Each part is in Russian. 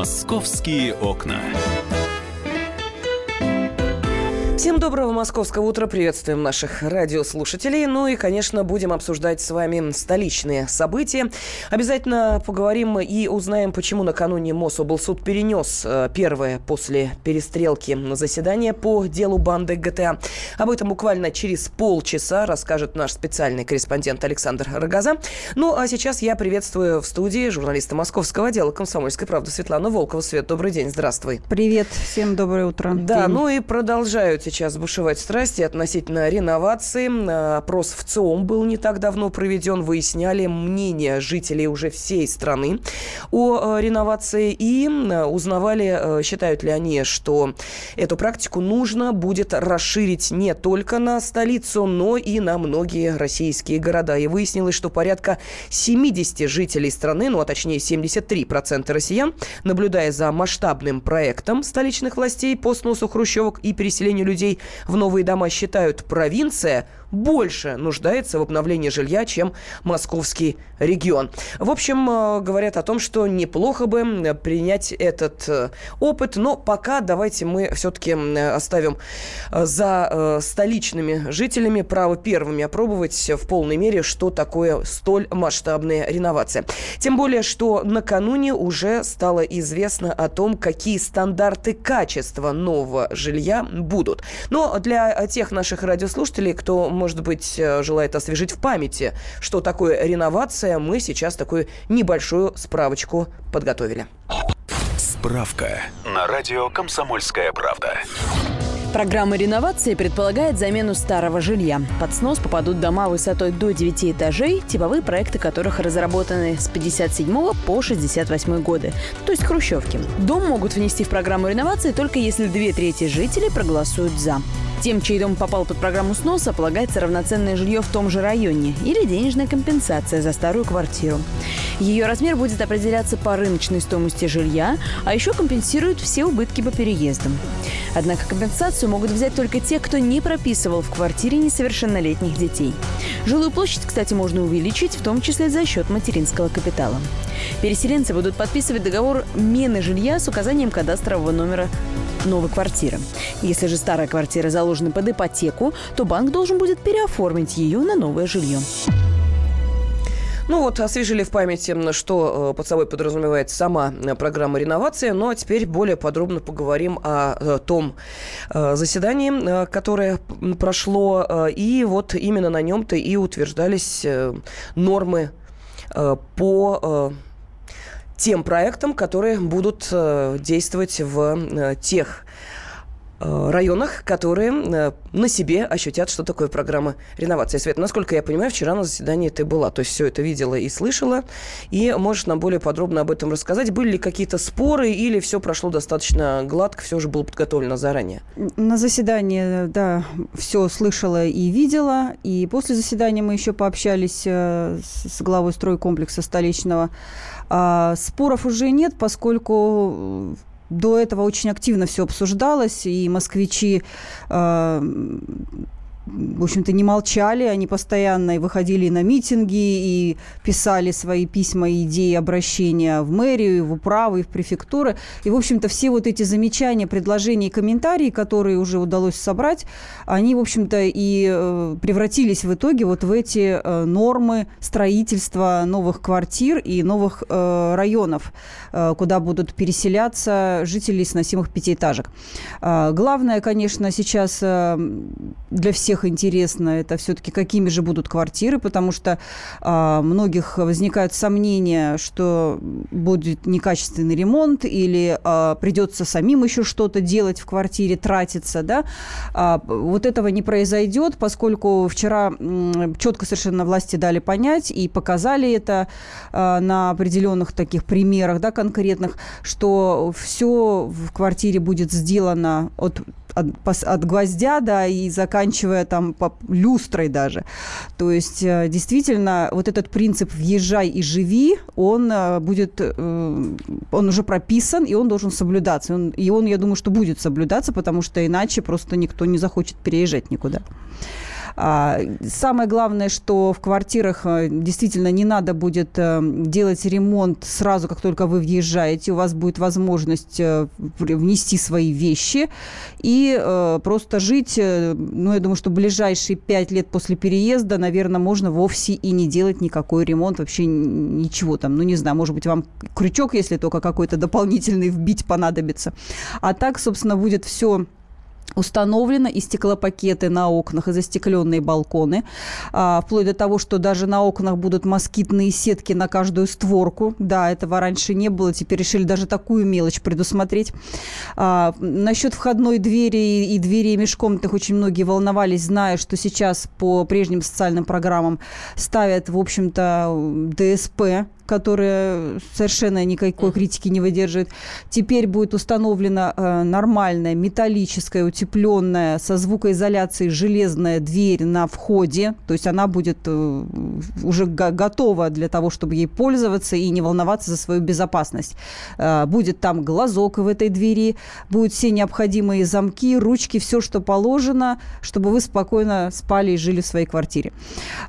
Московские окна. Всем доброго московского утра. Приветствуем наших радиослушателей. Ну и, конечно, будем обсуждать с вами столичные события. Обязательно поговорим и узнаем, почему накануне Мособлсуд перенес э, первое после перестрелки заседание по делу банды ГТА. Об этом буквально через полчаса расскажет наш специальный корреспондент Александр Рогоза. Ну, а сейчас я приветствую в студии журналиста московского отдела «Комсомольской правды» Светлану Волкову. Свет, добрый день, здравствуй. Привет, всем доброе утро. Да, день. ну и продолжают сейчас бушевать страсти относительно реновации. Опрос в ЦИОМ был не так давно проведен. Выясняли мнение жителей уже всей страны о э, реновации и узнавали, э, считают ли они, что эту практику нужно будет расширить не только на столицу, но и на многие российские города. И выяснилось, что порядка 70 жителей страны, ну а точнее 73% россиян, наблюдая за масштабным проектом столичных властей по сносу хрущевок и переселению людей людей в новые дома считают провинция, больше нуждается в обновлении жилья, чем московский регион. В общем, э, говорят о том, что неплохо бы принять этот э, опыт, но пока давайте мы все-таки оставим э, за столичными жителями право первыми опробовать в полной мере, что такое столь масштабная реновация. Тем более, что накануне уже стало известно о том, какие стандарты качества нового жилья будут. Но для тех наших радиослушателей, кто, может быть, э, желает освежить в памяти, что такое реновация, мы сейчас такую небольшую справочку подготовили. Справка на радио «Комсомольская правда». Программа реновации предполагает замену старого жилья. Под снос попадут дома высотой до 9 этажей, типовые проекты которых разработаны с 57 по 68 годы, то есть хрущевки. Дом могут внести в программу реновации только если две трети жителей проголосуют «за». Тем, чей дом попал под программу сноса, полагается равноценное жилье в том же районе или денежная компенсация за старую квартиру. Ее размер будет определяться по рыночной стоимости жилья, а еще компенсируют все убытки по переездам. Однако компенсацию могут взять только те, кто не прописывал в квартире несовершеннолетних детей. Жилую площадь, кстати, можно увеличить, в том числе за счет материнского капитала. Переселенцы будут подписывать договор мены жилья с указанием кадастрового номера новой квартиры. Если же старая квартира заложена под ипотеку, то банк должен будет переоформить ее на новое жилье. Ну вот, освежили в памяти, что э, под собой подразумевает сама э, программа реновации. Ну а теперь более подробно поговорим о э, том заседании, которое прошло. И вот именно на нем-то и утверждались нормы по тем проектам, которые будут действовать в тех районах, которые на себе ощутят, что такое программа реновации. Свет, насколько я понимаю, вчера на заседании ты была, то есть все это видела и слышала, и можешь нам более подробно об этом рассказать. Были ли какие-то споры или все прошло достаточно гладко, все же было подготовлено заранее? На заседании, да, все слышала и видела, и после заседания мы еще пообщались с главой стройкомплекса столичного а, споров уже нет, поскольку э, до этого очень активно все обсуждалось, и москвичи а, в общем-то, не молчали, они постоянно выходили на митинги и писали свои письма, идеи, обращения в мэрию, в управы, в префектуры. И, в общем-то, все вот эти замечания, предложения и комментарии, которые уже удалось собрать, они, в общем-то, и э, превратились в итоге вот в эти э, нормы строительства новых квартир и новых э, районов, куда будут переселяться жители сносимых пятиэтажек. Главное, конечно, сейчас для всех всех интересно, это все-таки какими же будут квартиры, потому что а, многих возникают сомнения, что будет некачественный ремонт или а, придется самим еще что-то делать в квартире, тратиться, да. А, вот этого не произойдет, поскольку вчера четко совершенно власти дали понять и показали это а, на определенных таких примерах, да, конкретных, что все в квартире будет сделано от от, от гвоздя, да, и заканчивая там по, люстрой даже. То есть, э, действительно, вот этот принцип «въезжай и живи», он э, будет, э, он уже прописан, и он должен соблюдаться. Он, и он, я думаю, что будет соблюдаться, потому что иначе просто никто не захочет переезжать никуда. А, самое главное, что в квартирах э, действительно не надо будет э, делать ремонт сразу, как только вы въезжаете. У вас будет возможность э, внести свои вещи и просто жить. Ну, я думаю, что ближайшие пять лет после переезда, наверное, можно вовсе и не делать никакой ремонт, вообще ничего там. Ну, не знаю, может быть, вам крючок, если только какой-то дополнительный вбить понадобится. А так, собственно, будет все установлено и стеклопакеты на окнах, и застекленные балконы, а, вплоть до того, что даже на окнах будут москитные сетки на каждую створку. Да, этого раньше не было, теперь решили даже такую мелочь предусмотреть. А, насчет входной двери и двери межкомнатных очень многие волновались, зная, что сейчас по прежним социальным программам ставят, в общем-то, ДСП, которая совершенно никакой критики не выдерживает. Теперь будет установлена э, нормальная металлическая, утепленная, со звукоизоляцией железная дверь на входе. То есть она будет э, уже готова для того, чтобы ей пользоваться и не волноваться за свою безопасность. Э, будет там глазок в этой двери, будут все необходимые замки, ручки, все, что положено, чтобы вы спокойно спали и жили в своей квартире.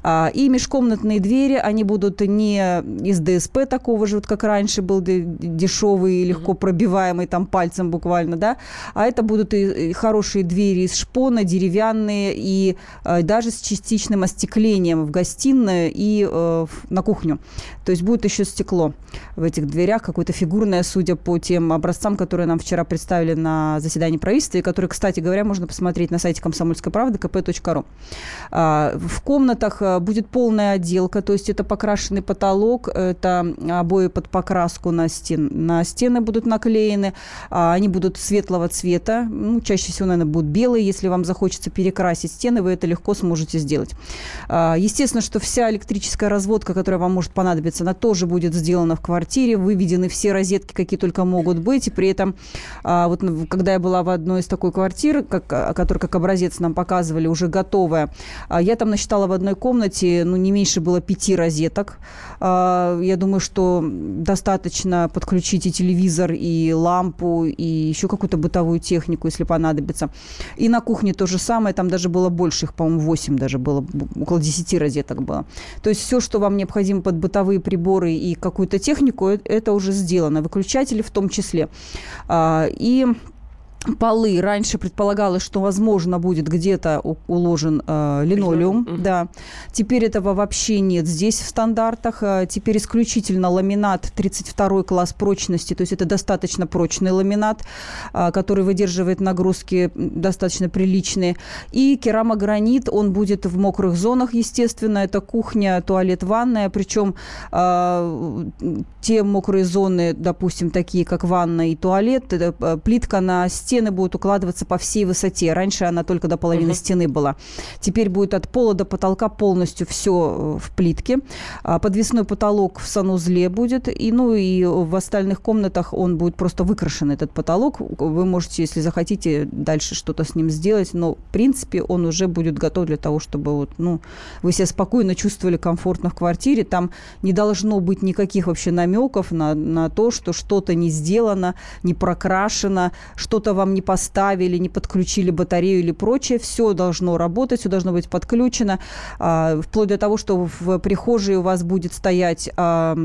Э, и межкомнатные двери, они будут не из ДСП такого же, вот как раньше был дешевый, легко пробиваемый там пальцем буквально, да, а это будут и хорошие двери из шпона, деревянные и э, даже с частичным остеклением в гостиную и э, на кухню. То есть будет еще стекло в этих дверях, какое-то фигурное, судя по тем образцам, которые нам вчера представили на заседании правительства, и которые, кстати говоря, можно посмотреть на сайте комсомольской правды kp.ru. А, в комнатах э, будет полная отделка, то есть это покрашенный потолок, это обои под покраску на, стен, на стены будут наклеены, а, они будут светлого цвета, ну, чаще всего, наверное, будут белые, если вам захочется перекрасить стены, вы это легко сможете сделать. А, естественно, что вся электрическая разводка, которая вам может понадобиться, она тоже будет сделана в квартире, выведены все розетки, какие только могут быть, и при этом, а, вот когда я была в одной из такой квартир, как, которая как образец нам показывали, уже готовая, я там насчитала в одной комнате, ну, не меньше было пяти розеток, а, я думаю, что достаточно подключить и телевизор, и лампу, и еще какую-то бытовую технику, если понадобится. И на кухне то же самое, там даже было больше, их, по-моему, 8 даже было, около 10 розеток было. То есть все, что вам необходимо под бытовые приборы и какую-то технику, э, это уже сделано, выключатели в том числе. А, и полы. Раньше предполагалось, что, возможно, будет где-то уложен э, линолеум. Mm-hmm. Да. Теперь этого вообще нет здесь в стандартах. Э, теперь исключительно ламинат 32 класс прочности. То есть это достаточно прочный ламинат, э, который выдерживает нагрузки достаточно приличные. И керамогранит, он будет в мокрых зонах, естественно. Это кухня, туалет, ванная. Причем э, те мокрые зоны, допустим, такие как ванна и туалет, это э, плитка на стене стены будут укладываться по всей высоте. Раньше она только до половины uh-huh. стены была. Теперь будет от пола до потолка полностью все э, в плитке. А подвесной потолок в санузле будет. И, ну, и в остальных комнатах он будет просто выкрашен, этот потолок. Вы можете, если захотите, дальше что-то с ним сделать. Но, в принципе, он уже будет готов для того, чтобы вот, ну, вы себя спокойно чувствовали комфортно в квартире. Там не должно быть никаких вообще намеков на, на то, что что-то не сделано, не прокрашено, что-то вам не поставили, не подключили батарею или прочее, все должно работать, все должно быть подключено, а, вплоть до того, что в прихожей у вас будет стоять а,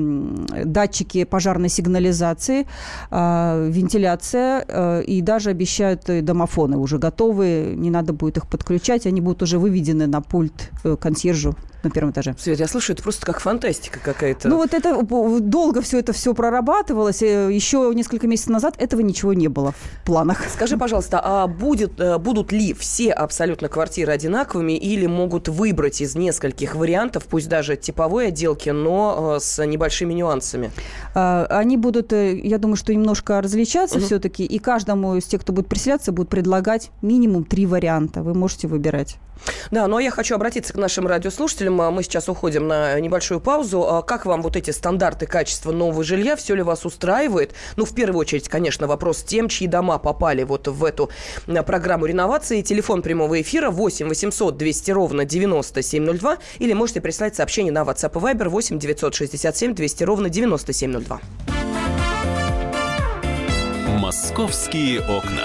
датчики пожарной сигнализации, а, вентиляция, и даже обещают домофоны уже готовые, не надо будет их подключать, они будут уже выведены на пульт э, консьержу на первом этаже. Свет, я слышу, это просто как фантастика какая-то. Ну вот это долго все это все прорабатывалось. Э, Еще несколько месяцев назад этого ничего не было в планах. Скажи, пожалуйста, а будет, э, будут ли все абсолютно квартиры одинаковыми или могут выбрать из нескольких вариантов, пусть даже типовой отделки, но э, с небольшими нюансами? А, они будут, я думаю, что немножко различаться угу. все-таки, и каждому из тех, кто будет приселяться, будут предлагать минимум три варианта. Вы можете выбирать. Да, но я хочу обратиться к нашим радиослушателям. Мы сейчас уходим на небольшую паузу. А как вам вот эти стандарты качества нового жилья? Все ли вас устраивает? Ну, в первую очередь, конечно, вопрос тем, чьи дома попали вот в эту программу реновации. Телефон прямого эфира 8 800 200 ровно 9702. Или можете прислать сообщение на WhatsApp и Viber 8 967 200 ровно 9702. Московские окна.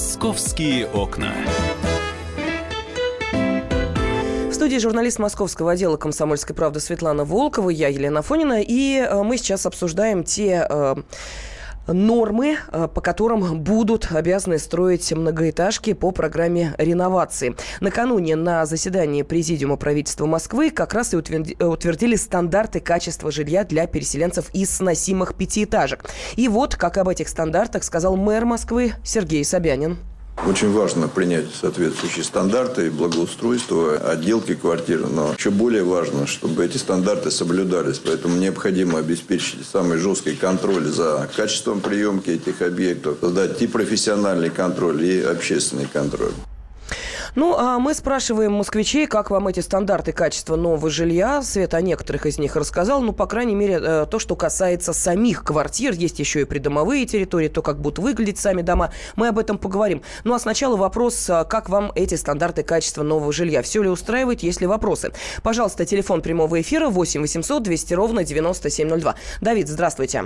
«Московские окна». В студии журналист московского отдела «Комсомольской правды» Светлана Волкова, я Елена Фонина, и э, мы сейчас обсуждаем те э, нормы, э, по которым будут обязаны строить многоэтажки по программе реновации. Накануне на заседании Президиума правительства Москвы как раз и утвердили стандарты качества жилья для переселенцев из сносимых пятиэтажек. И вот, как об этих стандартах сказал мэр Москвы Сергей Собянин. Очень важно принять соответствующие стандарты и благоустройства, отделки квартир. Но еще более важно, чтобы эти стандарты соблюдались. Поэтому необходимо обеспечить самый жесткий контроль за качеством приемки этих объектов, создать и профессиональный контроль, и общественный контроль. Ну, а мы спрашиваем москвичей, как вам эти стандарты качества нового жилья. Света о некоторых из них рассказал. Ну, по крайней мере, э, то, что касается самих квартир. Есть еще и придомовые территории, то, как будут выглядеть сами дома. Мы об этом поговорим. Ну, а сначала вопрос, а как вам эти стандарты качества нового жилья? Все ли устраивает, есть ли вопросы? Пожалуйста, телефон прямого эфира 8 800 200 ровно 9702. Давид, здравствуйте.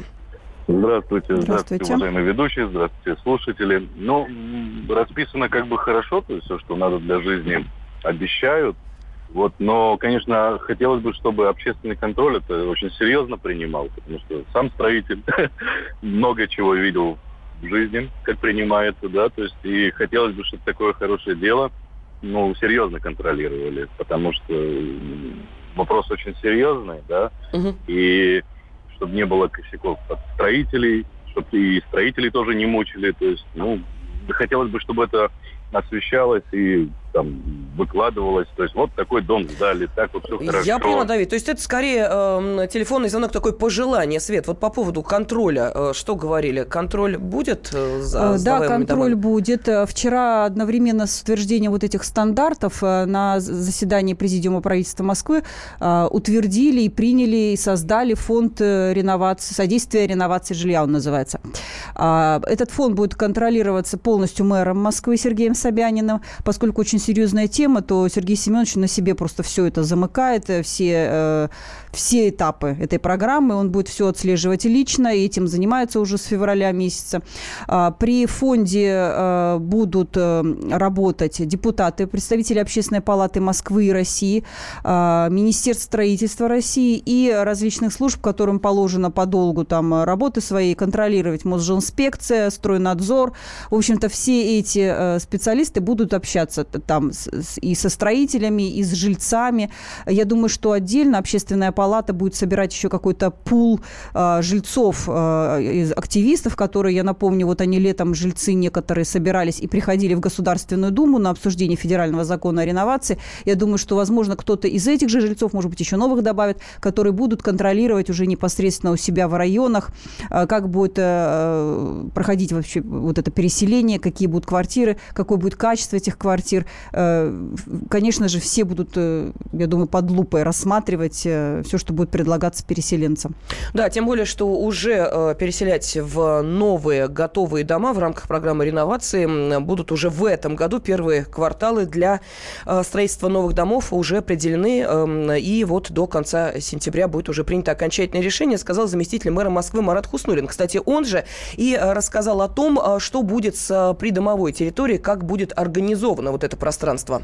Здравствуйте, здравствуйте, здравствуйте, уважаемые ведущие, здравствуйте, слушатели. Ну, расписано как бы хорошо, то есть все, что надо для жизни, обещают. Вот, но, конечно, хотелось бы, чтобы общественный контроль это очень серьезно принимал, потому что сам строитель много чего видел в жизни, как принимается, да, то есть и хотелось бы, чтобы такое хорошее дело, ну, серьезно контролировали, потому что вопрос очень серьезный, да, угу. и чтобы не было косяков от строителей, чтобы и строителей тоже не мучили. То есть, ну, хотелось бы, чтобы это освещалось и там выкладывалось. То есть вот такой дом сдали, так вот все хорошо. Я поняла, Давид. То есть это скорее э, телефонный звонок, такое пожелание. Свет, вот по поводу контроля, э, что говорили? Контроль будет э, за э, Да, контроль домами? будет. Э, вчера одновременно с утверждением вот этих стандартов э, на заседании Президиума правительства Москвы э, утвердили и приняли и создали фонд реновации, содействия реновации жилья, он называется. Э, этот фонд будет контролироваться полностью мэром Москвы Сергеем Собяниным, поскольку очень серьезная тема, то Сергей Семенович на себе просто все это замыкает, э, все, э, все этапы этой программы. Он будет все отслеживать лично, и этим занимается уже с февраля месяца. А, при фонде э, будут работать депутаты, представители Общественной палаты Москвы и России, а, Министерство строительства России и различных служб, которым положено по долгу там работы своей контролировать Мосжинспекция, стройнадзор. В общем-то, все эти специалисты будут общаться там и со строителями, и с жильцами. Я думаю, что отдельно общественная палата будет собирать еще какой-то пул э, жильцов, э, активистов, которые, я напомню, вот они летом, жильцы некоторые собирались и приходили в Государственную Думу на обсуждение федерального закона о реновации. Я думаю, что, возможно, кто-то из этих же жильцов, может быть, еще новых добавит, которые будут контролировать уже непосредственно у себя в районах, э, как будет э, проходить вообще вот это переселение, какие будут квартиры, какое будет качество этих квартир. Э, конечно же, все будут, э, я думаю, под лупой рассматривать э, все, что будет предлагаться переселенцам. Да, тем более, что уже переселять в новые готовые дома в рамках программы реновации будут уже в этом году первые кварталы для строительства новых домов уже определены. Эм, и вот до конца сентября будет уже принято окончательное решение, сказал заместитель мэра Москвы Марат Хуснулин. Кстати, он же и рассказал о том, что будет с придомовой территорией, как будет организовано вот это пространство.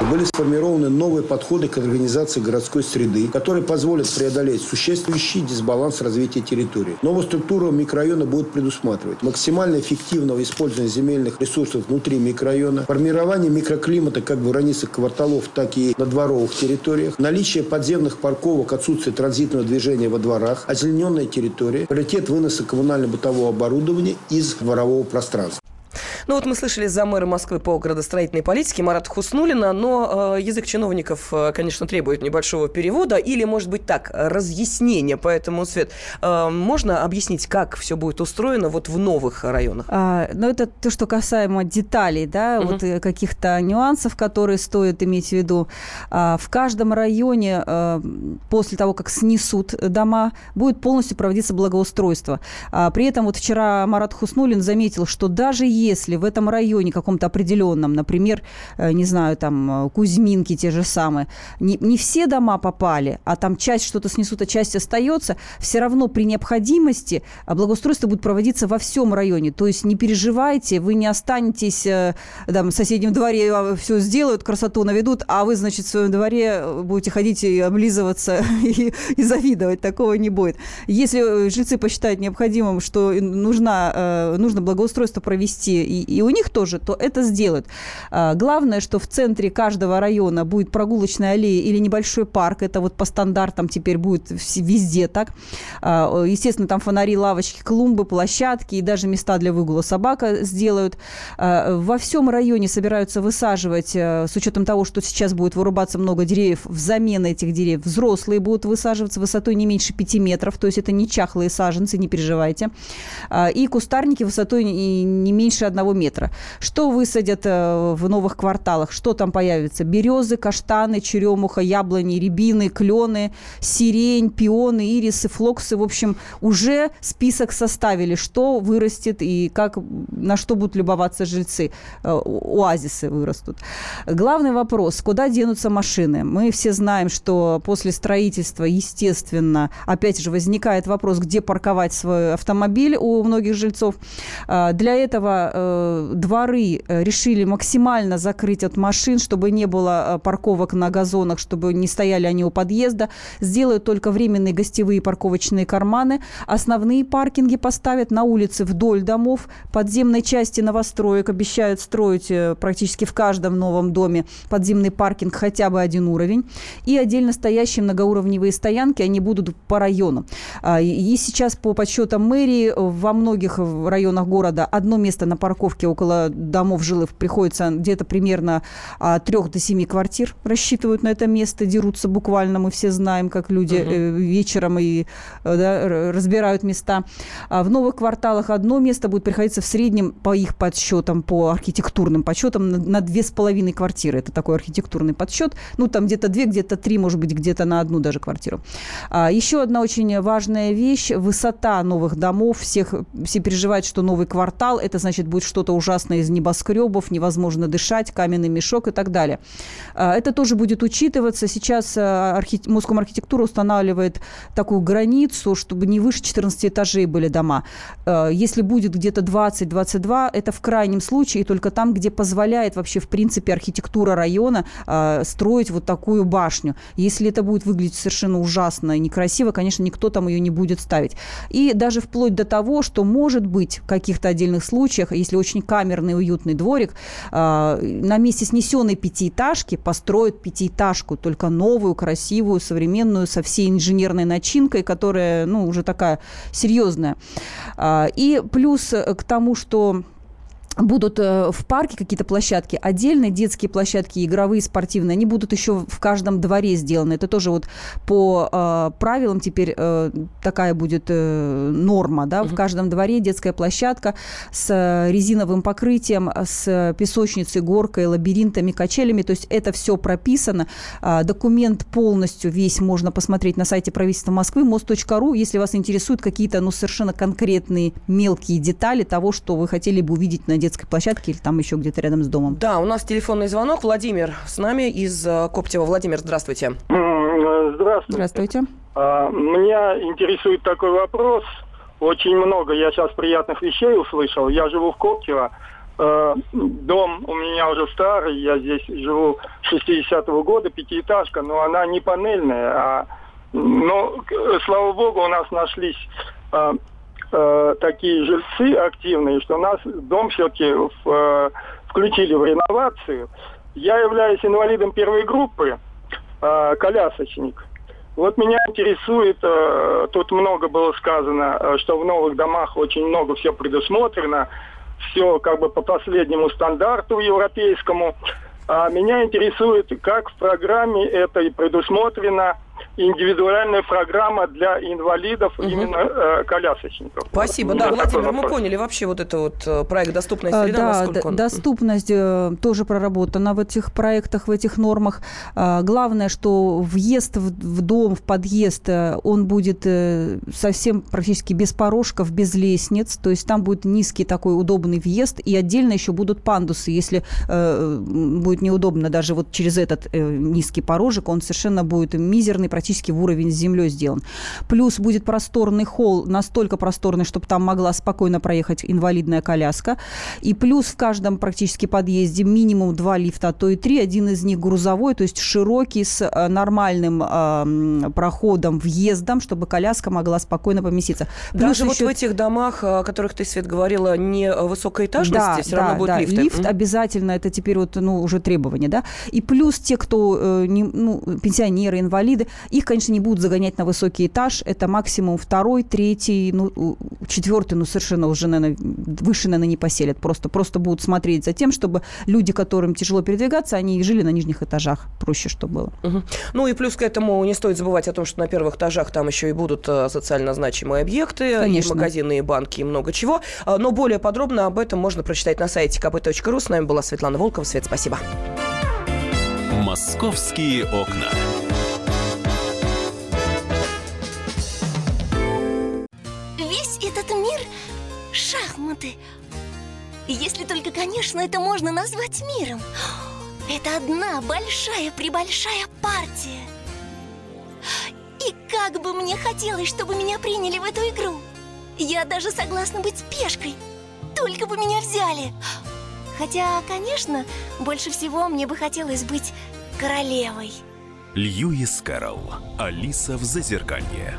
Были сформированы новые подходы к организации городской среды, которые позволят преодолеть существующий дисбаланс развития территории. Новая структура микрорайона будет предусматривать максимально эффективного использования земельных ресурсов внутри микрорайона, формирование микроклимата как в границах кварталов, так и на дворовых территориях, наличие подземных парковок, отсутствие транзитного движения во дворах, озелененная территория, приоритет выноса коммунально-бытового оборудования из дворового пространства. Ну вот мы слышали за мэра Москвы по градостроительной политике Марата Хуснулина, но э, язык чиновников, э, конечно, требует небольшого перевода или, может быть, так, разъяснения. Поэтому, Свет, э, можно объяснить, как все будет устроено вот в новых районах? А, ну, это то, что касаемо деталей, да, угу. вот э, каких-то нюансов, которые стоит иметь в виду. А, в каждом районе а, после того, как снесут дома, будет полностью проводиться благоустройство. А, при этом вот вчера Марат Хуснулин заметил, что даже если в этом районе каком-то определенном, например, э, не знаю, там Кузьминки те же самые, не, не все дома попали, а там часть что-то снесут, а часть остается, все равно при необходимости благоустройство будет проводиться во всем районе. То есть не переживайте, вы не останетесь э, там, в соседнем дворе, а, все сделают, красоту наведут, а вы, значит, в своем дворе будете ходить и облизываться и, и завидовать. Такого не будет. Если э, жильцы посчитают необходимым, что нужна, э, нужно благоустройство провести, и, и у них тоже, то это сделают. А, главное, что в центре каждого района будет прогулочная аллея или небольшой парк. Это вот по стандартам теперь будет везде так. А, естественно, там фонари, лавочки, клумбы, площадки и даже места для выгула собака сделают. А, во всем районе собираются высаживать, с учетом того, что сейчас будет вырубаться много деревьев, взамен этих деревьев взрослые будут высаживаться высотой не меньше 5 метров, то есть это не чахлые саженцы, не переживайте. И кустарники высотой не меньше одного метра. Что высадят э, в новых кварталах? Что там появится? Березы, каштаны, черемуха, яблони, рябины, клены, сирень, пионы, ирисы, флоксы. В общем, уже список составили, что вырастет и как, на что будут любоваться жильцы. Э, оазисы вырастут. Главный вопрос, куда денутся машины? Мы все знаем, что после строительства, естественно, опять же, возникает вопрос, где парковать свой автомобиль у многих жильцов. А, для этого э, дворы э, решили максимально закрыть от машин, чтобы не было э, парковок на газонах, чтобы не стояли они у подъезда. Сделают только временные гостевые парковочные карманы. Основные паркинги поставят на улице вдоль домов. Подземной части новостроек обещают строить практически в каждом новом доме подземный паркинг хотя бы один уровень. И отдельно стоящие многоуровневые стоянки, они будут по району. А, и сейчас по подсчетам мэрии во многих районах города одно место на парковке около домов жилых приходится где-то примерно от 3 до 7 квартир рассчитывают на это место, дерутся буквально, мы все знаем, как люди угу. вечером и э, да, разбирают места. А в новых кварталах одно место будет приходиться в среднем по их подсчетам, по архитектурным подсчетам на, на две с половиной квартиры. Это такой архитектурный подсчет. Ну, там где-то две, где-то три, может быть, где-то на одну даже квартиру. А, еще одна очень важная вещь – высота новых домов. Всех, все переживают, что новый квартал – это, значит, будет что-то ужасное из небоскребов, невозможно дышать, каменный мешок и так далее. А, это тоже будет учитываться. Сейчас а, архи... Москомархитектура устанавливает такую границу, чтобы не выше 14 этажей были дома. А, если будет где-то 20-22, это в крайнем случае, и только там, где позволяет вообще, в принципе, архитектура района строить вот такую башню. Если это будет выглядеть совершенно ужасно и некрасиво, конечно, никто там ее не будет ставить. И даже вплоть до того, что, может быть, в каких-то отдельных случаях, если очень камерный, уютный дворик, э, на месте снесенной пятиэтажки построят пятиэтажку, только новую, красивую, современную, со всей инженерной начинкой, которая, ну, уже такая серьезная. Э, и плюс к тому, что будут э, в парке какие-то площадки, отдельные детские площадки, игровые, спортивные, они будут еще в каждом дворе сделаны. Это тоже вот по э, правилам теперь э, такая будет э, норма, да, угу. в каждом дворе детская площадка с резиновым покрытием, с песочницей, горкой, лабиринтами, качелями, то есть это все прописано. Э, документ полностью весь можно посмотреть на сайте правительства Москвы, мост.ру, если вас интересуют какие-то, ну, совершенно конкретные мелкие детали того, что вы хотели бы увидеть на детской детской площадке или там еще где-то рядом с домом. Да, у нас телефонный звонок. Владимир с нами из э, Коптева. Владимир, здравствуйте. Здравствуйте. Здравствуйте. А, меня интересует такой вопрос. Очень много я сейчас приятных вещей услышал. Я живу в Коптево. Э, дом у меня уже старый, я здесь живу 60-го года, пятиэтажка, но она не панельная, а но, слава богу, у нас нашлись э, такие жильцы активные, что нас дом все-таки э, включили в реновацию. Я являюсь инвалидом первой группы, э, колясочник. Вот меня интересует, э, тут много было сказано, э, что в новых домах очень много все предусмотрено. все как бы по последнему стандарту европейскому. А меня интересует, как в программе это и предусмотрено индивидуальная программа для инвалидов, угу. именно э, колясочников. Спасибо. Да, Владимир, мы поняли вообще вот это вот э, проект «Доступная а, среда», да, насколько он... доступность э, тоже проработана в этих проектах, в этих нормах. А, главное, что въезд в, в дом, в подъезд, э, он будет совсем практически без порожков, без лестниц, то есть там будет низкий такой удобный въезд, и отдельно еще будут пандусы, если э, будет неудобно даже вот через этот э, низкий порожек, он совершенно будет мизерный, практически практически в уровень с землей сделан. Плюс будет просторный холл, настолько просторный, чтобы там могла спокойно проехать инвалидная коляска. И плюс в каждом практически подъезде минимум два лифта, а то и три. Один из них грузовой, то есть широкий, с э, нормальным э, проходом, въездом, чтобы коляска могла спокойно поместиться. Плюс Даже еще... вот в этих домах, о которых ты, Свет, говорила, не высокоэтажности, да, все да, равно будет да. лифт. Лифт mm обязательно, это теперь вот, ну, уже требование, да. И плюс те, кто э, не, ну, пенсионеры, инвалиды, их, конечно, не будут загонять на высокий этаж. Это максимум второй, третий, ну, четвертый, ну, совершенно уже, наверное, выше, наверное, не поселят. Просто, просто будут смотреть за тем, чтобы люди, которым тяжело передвигаться, они жили на нижних этажах. Проще, чтобы было. Угу. Ну и плюс к этому не стоит забывать о том, что на первых этажах там еще и будут э, социально значимые объекты, Конечно. и магазины, и банки, и много чего. А, но более подробно об этом можно прочитать на сайте kp.ru. С нами была Светлана Волкова. Свет, спасибо. «Московские окна». Шахматы. Если только, конечно, это можно назвать миром. Это одна большая-пребольшая партия. И как бы мне хотелось, чтобы меня приняли в эту игру. Я даже согласна быть пешкой. Только бы меня взяли. Хотя, конечно, больше всего мне бы хотелось быть королевой. Льюис Кэрролл. Алиса в Зазеркалье.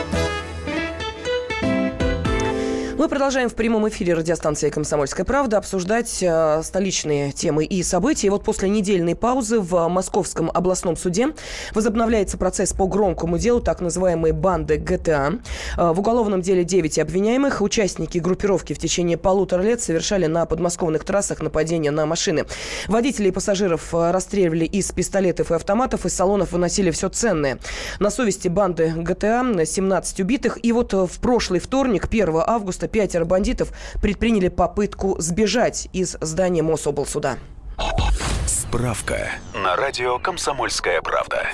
Мы продолжаем в прямом эфире радиостанции «Комсомольская правда» обсуждать э, столичные темы и события. И вот после недельной паузы в Московском областном суде возобновляется процесс по громкому делу так называемой банды ГТА. Э, в уголовном деле 9 обвиняемых. Участники группировки в течение полутора лет совершали на подмосковных трассах нападения на машины. Водители и пассажиров э, расстреливали из пистолетов и автоматов, из салонов выносили все ценное. На совести банды ГТА 17 убитых. И вот в прошлый вторник, 1 августа, пятеро бандитов предприняли попытку сбежать из здания Мособлсуда. Справка на радио «Комсомольская правда».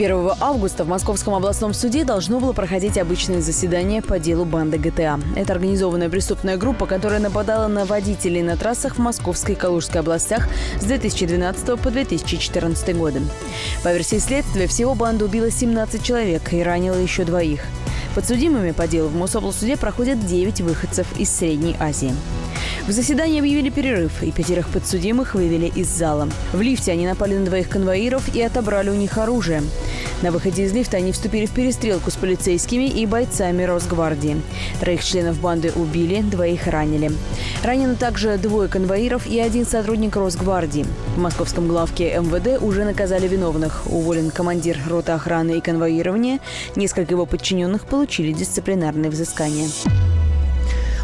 1 августа в Московском областном суде должно было проходить обычное заседание по делу банды ГТА. Это организованная преступная группа, которая нападала на водителей на трассах в Московской и Калужской областях с 2012 по 2014 годы. По версии следствия, всего банда убила 17 человек и ранила еще двоих. Подсудимыми по делу в Мособлсуде проходят 9 выходцев из Средней Азии. В заседании объявили перерыв, и пятерых подсудимых вывели из зала. В лифте они напали на двоих конвоиров и отобрали у них оружие. На выходе из лифта они вступили в перестрелку с полицейскими и бойцами Росгвардии. Троих членов банды убили, двоих ранили. Ранены также двое конвоиров и один сотрудник Росгвардии. В московском главке МВД уже наказали виновных. Уволен командир роты охраны и конвоирования. Несколько его подчиненных получили дисциплинарные взыскания.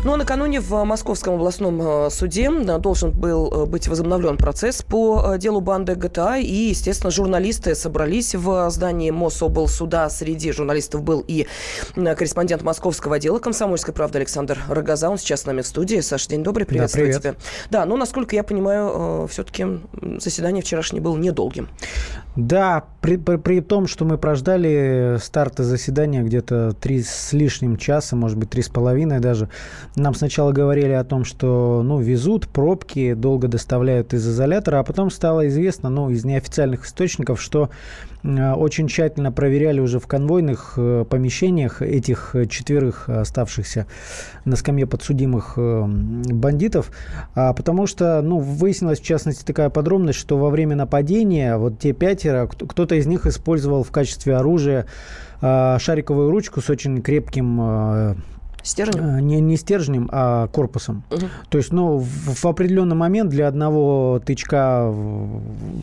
Ну а накануне в Московском областном э, суде э, должен был э, быть возобновлен процесс по делу банды ГТА. И, естественно, журналисты собрались в здании Мособлсуда. Среди журналистов был и корреспондент московского отдела «Комсомольской правды» Александр Рогоза. Он сейчас с нами в студии. Саша, день добрый, приветствую да, привет. тебя. Да, ну, насколько я понимаю, все-таки заседание вчерашнее было недолгим. Да, при, при, при том, что мы прождали старта заседания где-то три с лишним часа, может быть, три с половиной даже, Нам сначала говорили о том, что ну, везут пробки, долго доставляют из изолятора, а потом стало известно ну, из неофициальных источников, что э, очень тщательно проверяли уже в конвойных э, помещениях этих четверых оставшихся на скамье подсудимых э, бандитов, а, потому что ну, выяснилась в частности такая подробность, что во время нападения вот те пятеро, кто-то из них использовал в качестве оружия шариковую ручку с очень крепким Стержнем? Э, не, не стержнем, а корпусом. Угу. То есть, ну, в, в определенный момент для одного тычка,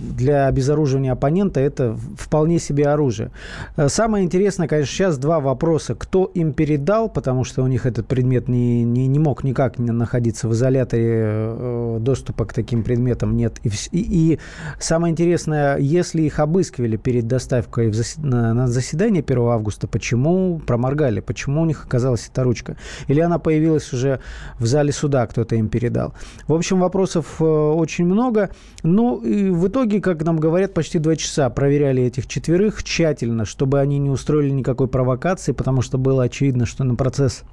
для обезоруживания оппонента, это вполне себе оружие. Э, самое интересное, конечно, сейчас два вопроса. Кто им передал, потому что у них этот предмет не, не, не мог никак не находиться в изоляторе, э, доступа к таким предметам нет. И, и, и самое интересное, если их обыскивали перед доставкой в засед... на, на заседание 1 августа, почему проморгали, почему у них оказалась эта ручка? Девушка? Или она появилась уже в зале суда, кто-то им передал? В общем, вопросов э, очень много. Ну, и в итоге, как нам говорят, почти два часа проверяли этих четверых тщательно, чтобы они не устроили никакой провокации, потому что было очевидно, что на процесс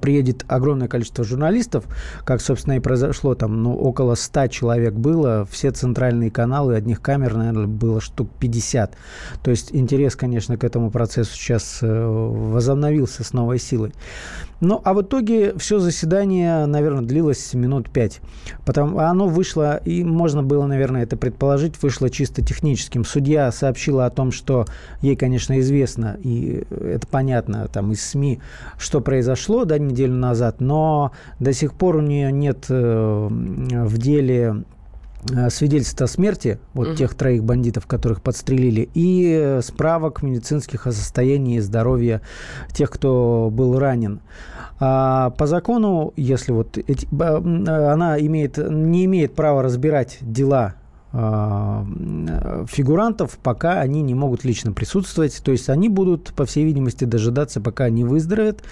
приедет огромное количество журналистов, как, собственно, и произошло, там, ну, около 100 человек было, все центральные каналы, одних камер, наверное, было штук 50. То есть интерес, конечно, к этому процессу сейчас э, возобновился с новой силой. Ну, а в итоге все заседание, наверное, длилось минут пять. Потому оно вышло, и можно было, наверное, это предположить, вышло чисто техническим. Судья сообщила о том, что ей, конечно, известно, и это понятно там из СМИ, что произошло да, неделю назад, но до сих пор у нее нет э, в деле э, свидетельства о смерти вот угу. тех троих бандитов, которых подстрелили, и справок медицинских о состоянии здоровья тех, кто был ранен. А по закону, если вот эти, она имеет, не имеет права разбирать дела фигурантов, пока они не могут лично присутствовать. То есть они будут, по всей видимости, дожидаться, пока они выздоровеют,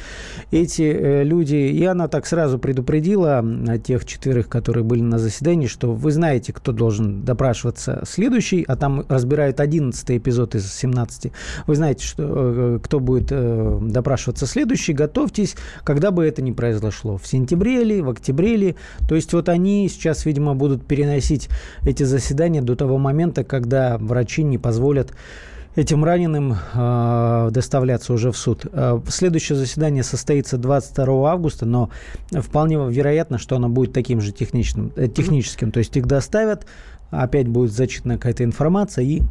эти э, люди. И она так сразу предупредила тех четверых, которые были на заседании, что вы знаете, кто должен допрашиваться следующий, а там разбирают 11 эпизод из 17. Вы знаете, что, э, кто будет э, допрашиваться следующий. Готовьтесь, когда бы это ни произошло. В сентябре или в октябре ли. То есть вот они сейчас, видимо, будут переносить эти заседания заседание до того момента, когда врачи не позволят этим раненым э, доставляться уже в суд. Э, следующее заседание состоится 22 августа, но вполне вероятно, что оно будет таким же техничным, э, техническим. То есть их доставят, опять будет зачитана какая-то информация и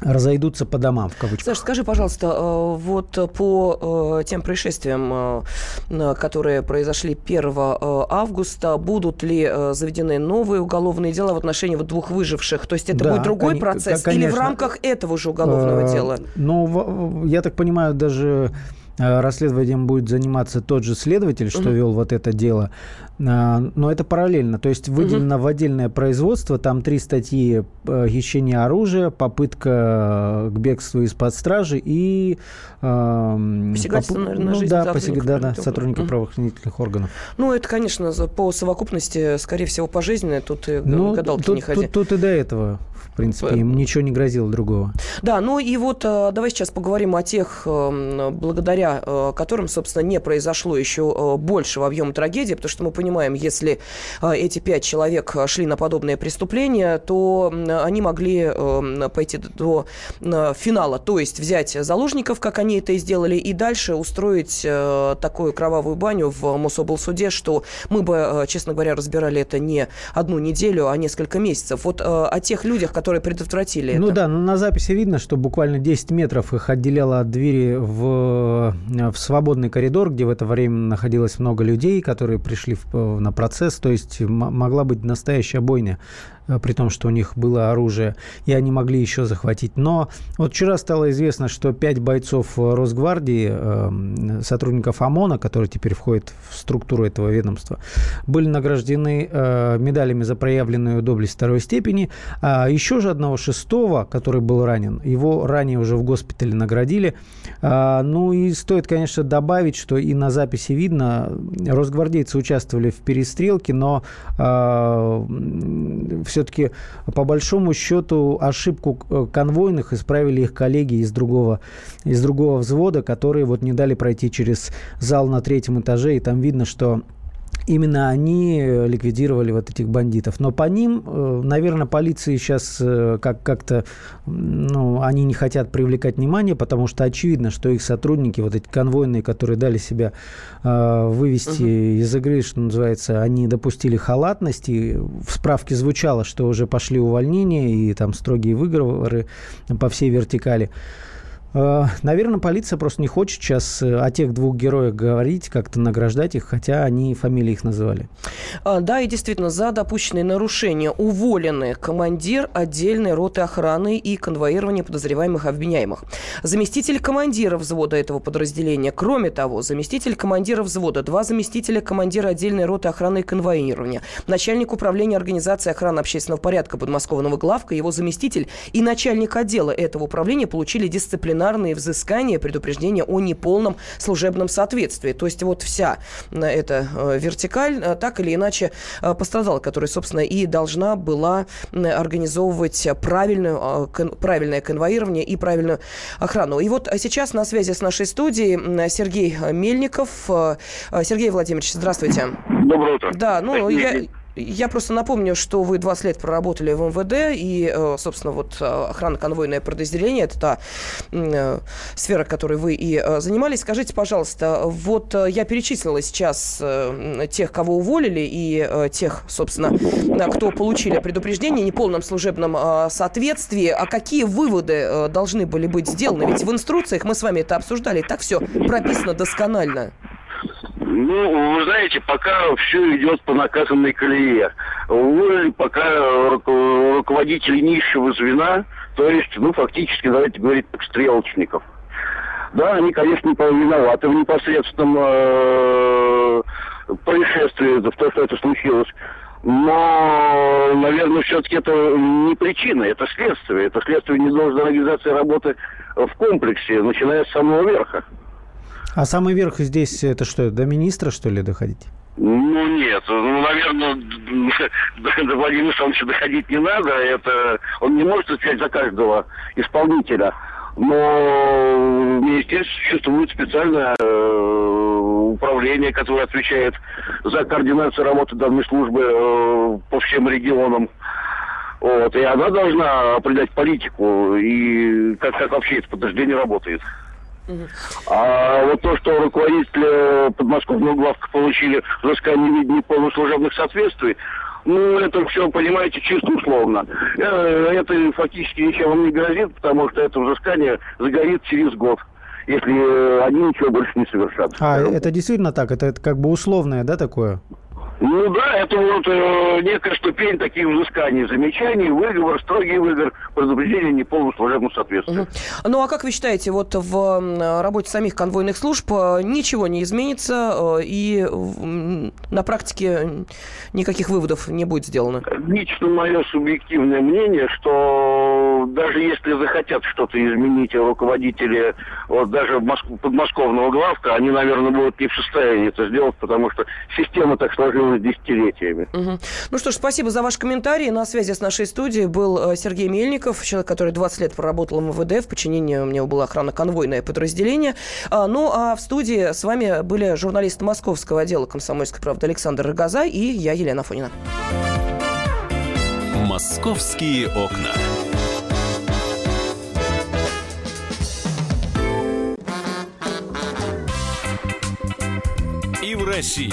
разойдутся по домам, в кавычках. Саша, скажи, пожалуйста, э, вот по э, тем происшествиям, э, которые произошли 1 августа, будут ли заведены новые уголовные дела в отношении вот двух выживших? То есть это да, будет другой кон- процесс конечно. или в рамках этого же уголовного дела? Ну, я так понимаю, даже расследованием будет заниматься тот же следователь, что угу. вел вот это дело. А, но это параллельно. То есть выделено угу. в отдельное производство. Там три статьи э, хищения оружия, попытка к бегству из-под стражи и... Э, Посягательство, попу... наверное, ну, да, посяг... да, да, сотрудника угу. правоохранительных органов. Ну, это, конечно, по совокупности, скорее всего, пожизненное. Тут и ну, гадалки тут, не ходи. Тут, тут и до этого в принципе, им ничего не грозило другого. Да, ну и вот э, давай сейчас поговорим о тех, благодаря которым, собственно, не произошло еще большего объема трагедии, потому что мы понимаем, если а, эти пять человек шли на подобное преступление, то они могли эм, пойти до финала, то есть взять заложников, как они это и сделали, и дальше устроить э, такую кровавую баню в Мособлсуде, что мы бы, э, честно говоря, разбирали это не одну неделю, а несколько месяцев. Вот э, о тех людях, которые предотвратили ну это. да, на записи видно, что буквально 10 метров их отделяло от двери в, в свободный коридор, где в это время находилось много людей, которые пришли в, на процесс, то есть могла быть настоящая бойня. Э, при том, что у них было оружие, и они могли еще захватить. Но вот вчера стало известно, что пять бойцов Росгвардии, э, сотрудников ОМОНа, которые теперь входят в структуру этого ведомства, были награждены э, медалями за проявленную доблесть второй степени. А еще же одного шестого, который был ранен, его ранее уже в госпитале наградили. А, ну и стоит, конечно, добавить, что и на записи видно, росгвардейцы участвовали в перестрелке, но все все-таки по большому счету ошибку э, конвойных исправили их коллеги из другого, из другого взвода, которые вот не дали пройти через зал на третьем этаже, и там видно, что именно они ликвидировали вот этих бандитов. Но по ним, э, наверное, полиции сейчас э, как- как-то, ну, они не хотят привлекать внимание, потому что очевидно, что их сотрудники, вот эти конвойные, которые дали себя э, вывести угу. из игры, что называется, они допустили халатность, и в справке звучало, что уже пошли увольнения и там строгие выговоры по всей вертикали. Э, Наверное, полиция просто не хочет сейчас э, о тех двух героях говорить, как-то награждать их, хотя они фамилии их называли. А, да, и действительно, за допущенные нарушения уволены командир отдельной роты охраны и конвоирование подозреваемых обвиняемых. Заместитель командира взвода этого подразделения. Кроме того, заместитель командира взвода, два заместителя командира отдельной роты охраны и конвоирования, начальник управления организации охраны общественного порядка подмосковного главка, его заместитель и начальник отдела этого управления получили дисциплинарные дисциплинарные взыскания, предупреждения о неполном служебном соответствии. То есть вот вся э, эта э, вертикаль э, так или иначе пострадала, которая, собственно, и должна была организовывать правильную, правильное конвоирование и правильную охрану. И вот сейчас на связи с нашей студией Сергей Мельников. Сергей Владимирович, здравствуйте. Доброе утро. Да, ну я... Я просто напомню, что вы 20 лет проработали в МВД, и, э, собственно, вот э, охрана-конвойное подразделение – это та э, сфера, которой вы и занимались. Скажите, пожалуйста, вот я перечислила сейчас тех, кого уволили, и тех, собственно, кто получили предупреждение о неполном служебном соответствии. А какие выводы должны были быть сделаны? Ведь в инструкциях мы с вами это обсуждали, так все прописано досконально. Ну, вы знаете, пока все идет по наказанной колее. Уволили пока руководители низшего звена, то есть, ну, фактически, давайте говорить так, стрелочников. Да, они, конечно, виноваты в непосредственном э, происшествии, в том, что это случилось. Но, наверное, все-таки это не причина, это следствие. Это следствие недолжной организации работы в комплексе, начиная с самого верха. А самый верх здесь это что, до министра, что ли, доходить? Ну, нет. Ну, наверное, до Владимира Александровича доходить не надо. Это Он не может отвечать за каждого исполнителя. Но в министерстве существует специальное э, управление, которое отвечает за координацию работы данной службы э, по всем регионам. Вот, и она должна определять политику и как, как вообще это подтверждение работает. А вот то, что руководители подмосковного главка получили взыскание неполных служебных соответствий, ну, это все, понимаете, чисто условно. Э, это фактически ничем вам не грозит, потому что это взыскание загорит через год если они ничего больше не совершат. А, это действительно так? Это, это как бы условное, да, такое? Ну да, это вот э, некая ступень таких взысканий, замечаний, выговор, строгий выговор, предупреждение неполного служебного соответствия. Угу. Ну а как вы считаете, вот в работе самих конвойных служб э, ничего не изменится э, и на практике никаких выводов не будет сделано? Лично мое субъективное мнение, что даже если захотят что-то изменить руководители вот даже подмосковного главка, они, наверное, будут не в состоянии это сделать, потому что система так сложилась сложилось десятилетиями. Угу. Ну что ж, спасибо за ваш комментарий. На связи с нашей студией был э, Сергей Мельников, человек, который 20 лет проработал в МВД. В подчинении у него было охранно-конвойное подразделение. А, ну а в студии с вами были журналисты московского отдела «Комсомольской правды» Александр Рогоза и я, Елена Фонина. «Московские окна». И в России.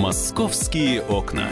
«Московские окна».